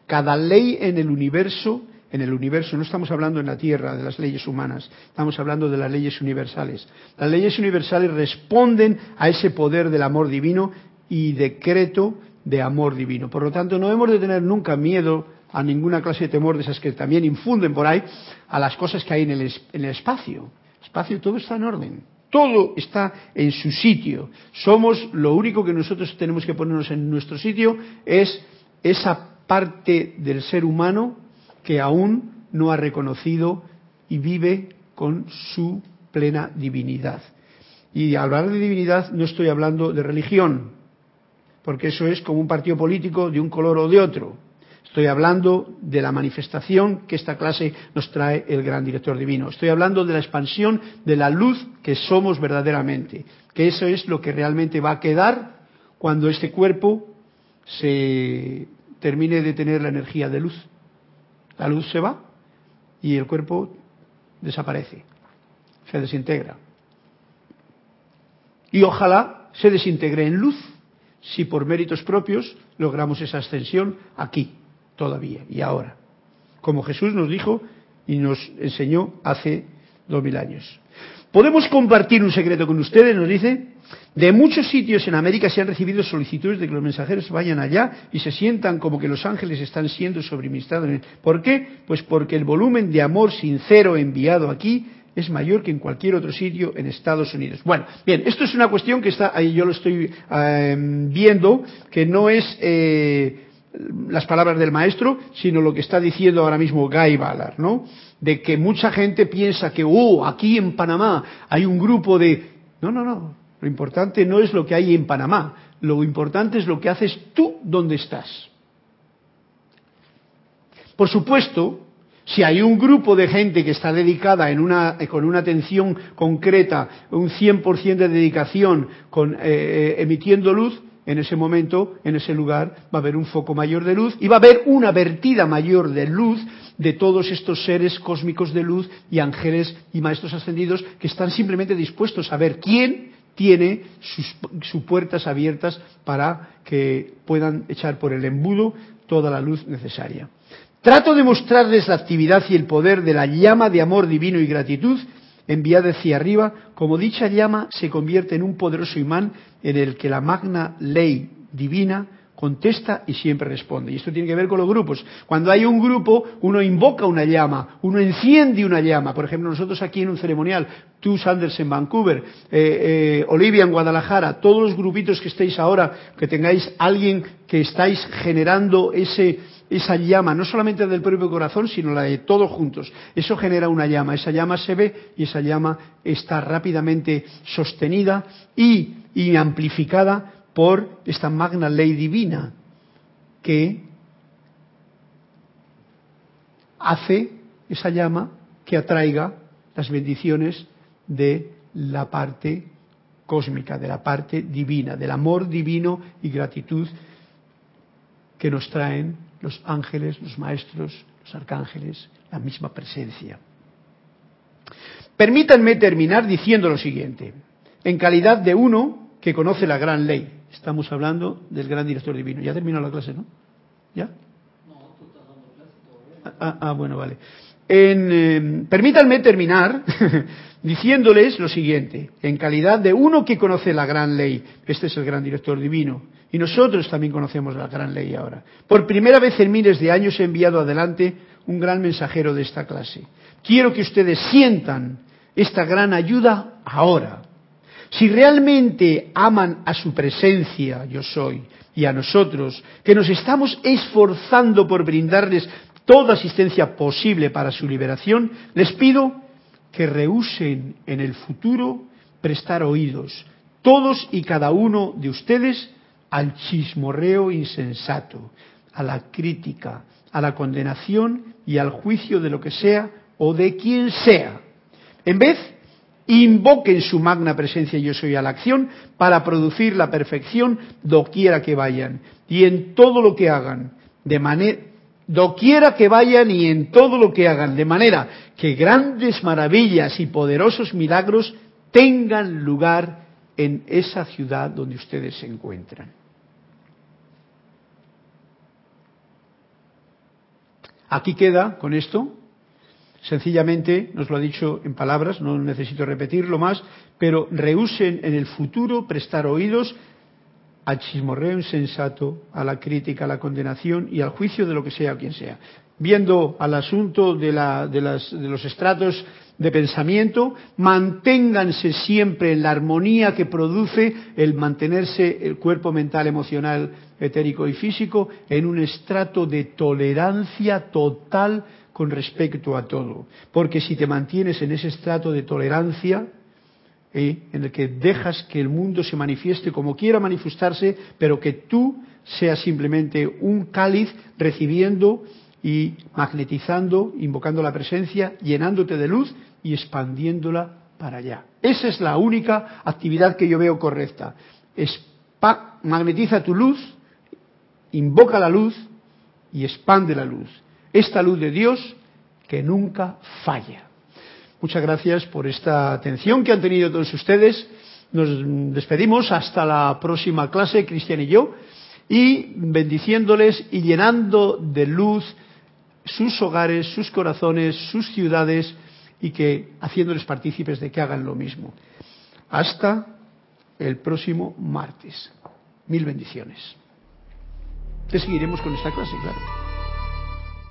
Cada ley en el universo, en el universo, no estamos hablando en la Tierra de las leyes humanas, estamos hablando de las leyes universales. Las leyes universales responden a ese poder del amor divino y decreto de amor divino. Por lo tanto, no hemos de tener nunca miedo a ninguna clase de temor de esas que también infunden por ahí a las cosas que hay en el, en el espacio. El espacio todo está en orden. Todo está en su sitio. Somos, lo único que nosotros tenemos que ponernos en nuestro sitio es esa parte del ser humano que aún no ha reconocido y vive con su plena divinidad. Y al hablar de divinidad no estoy hablando de religión, porque eso es como un partido político de un color o de otro. Estoy hablando de la manifestación que esta clase nos trae el gran director divino. Estoy hablando de la expansión de la luz que somos verdaderamente. Que eso es lo que realmente va a quedar cuando este cuerpo se termine de tener la energía de luz. La luz se va y el cuerpo desaparece, se desintegra. Y ojalá se desintegre en luz si por méritos propios logramos esa ascensión aquí, todavía y ahora, como Jesús nos dijo y nos enseñó hace dos mil años. Podemos compartir un secreto con ustedes, nos dice. De muchos sitios en América se han recibido solicitudes de que los mensajeros vayan allá y se sientan como que los ángeles están siendo suministrados. ¿Por qué? Pues porque el volumen de amor sincero enviado aquí es mayor que en cualquier otro sitio en Estados Unidos. Bueno, bien, esto es una cuestión que está ahí, yo lo estoy eh, viendo, que no es eh, las palabras del maestro, sino lo que está diciendo ahora mismo Guy Ballard, ¿no? De que mucha gente piensa que, oh, aquí en Panamá hay un grupo de... No, no, no. Lo importante no es lo que hay en Panamá. Lo importante es lo que haces tú donde estás. Por supuesto, si hay un grupo de gente que está dedicada en una, con una atención concreta, un 100% de dedicación, con, eh, eh, emitiendo luz, en ese momento, en ese lugar, va a haber un foco mayor de luz y va a haber una vertida mayor de luz de todos estos seres cósmicos de luz y ángeles y maestros ascendidos que están simplemente dispuestos a ver quién tiene sus, sus puertas abiertas para que puedan echar por el embudo toda la luz necesaria. Trato de mostrarles la actividad y el poder de la llama de amor divino y gratitud enviada hacia arriba, como dicha llama se convierte en un poderoso imán en el que la magna ley divina contesta y siempre responde. Y esto tiene que ver con los grupos. Cuando hay un grupo, uno invoca una llama, uno enciende una llama. Por ejemplo, nosotros aquí en un ceremonial, tú Sanders en Vancouver, eh, eh, Olivia en Guadalajara, todos los grupitos que estéis ahora, que tengáis alguien que estáis generando ese, esa llama, no solamente del propio corazón, sino la de todos juntos. Eso genera una llama, esa llama se ve y esa llama está rápidamente sostenida y, y amplificada por esta magna ley divina que hace esa llama que atraiga las bendiciones de la parte cósmica, de la parte divina, del amor divino y gratitud que nos traen los ángeles, los maestros, los arcángeles, la misma presencia. Permítanme terminar diciendo lo siguiente. En calidad de uno que conoce la gran ley, Estamos hablando del gran director divino. Ya terminó la clase, ¿no? ¿Ya? No, tú estás dando clase todavía. Ah, ah, bueno, vale. Em, permítanme terminar (laughs) diciéndoles lo siguiente, en calidad de uno que conoce la gran ley, este es el gran director divino, y nosotros también conocemos la gran ley ahora. Por primera vez en miles de años he enviado adelante un gran mensajero de esta clase. Quiero que ustedes sientan esta gran ayuda ahora. Si realmente aman a su presencia, yo soy, y a nosotros, que nos estamos esforzando por brindarles toda asistencia posible para su liberación, les pido que rehúsen en el futuro prestar oídos, todos y cada uno de ustedes, al chismorreo insensato, a la crítica, a la condenación y al juicio de lo que sea o de quien sea. En vez invoquen su magna presencia yo soy a la acción para producir la perfección doquiera que vayan y en todo lo que hagan, de manera doquiera que vayan y en todo lo que hagan, de manera que grandes maravillas y poderosos milagros tengan lugar en esa ciudad donde ustedes se encuentran. Aquí queda con esto Sencillamente, nos lo ha dicho en palabras, no necesito repetirlo más, pero rehúsen en el futuro prestar oídos al chismorreo insensato, a la crítica, a la condenación y al juicio de lo que sea o quien sea. Viendo al asunto de, de los estratos de pensamiento, manténganse siempre en la armonía que produce el mantenerse el cuerpo mental, emocional, etérico y físico en un estrato de tolerancia total con respecto a todo. Porque si te mantienes en ese estrato de tolerancia, eh, en el que dejas que el mundo se manifieste como quiera manifestarse, pero que tú seas simplemente un cáliz recibiendo y magnetizando, invocando la presencia, llenándote de luz y expandiéndola para allá. Esa es la única actividad que yo veo correcta. magnetiza tu luz, invoca la luz y expande la luz esta luz de Dios que nunca falla. Muchas gracias por esta atención que han tenido todos ustedes. Nos despedimos hasta la próxima clase, Cristian y yo, y bendiciéndoles y llenando de luz sus hogares, sus corazones, sus ciudades y que haciéndoles partícipes de que hagan lo mismo. Hasta el próximo martes. Mil bendiciones. Seguiremos con esta clase, claro.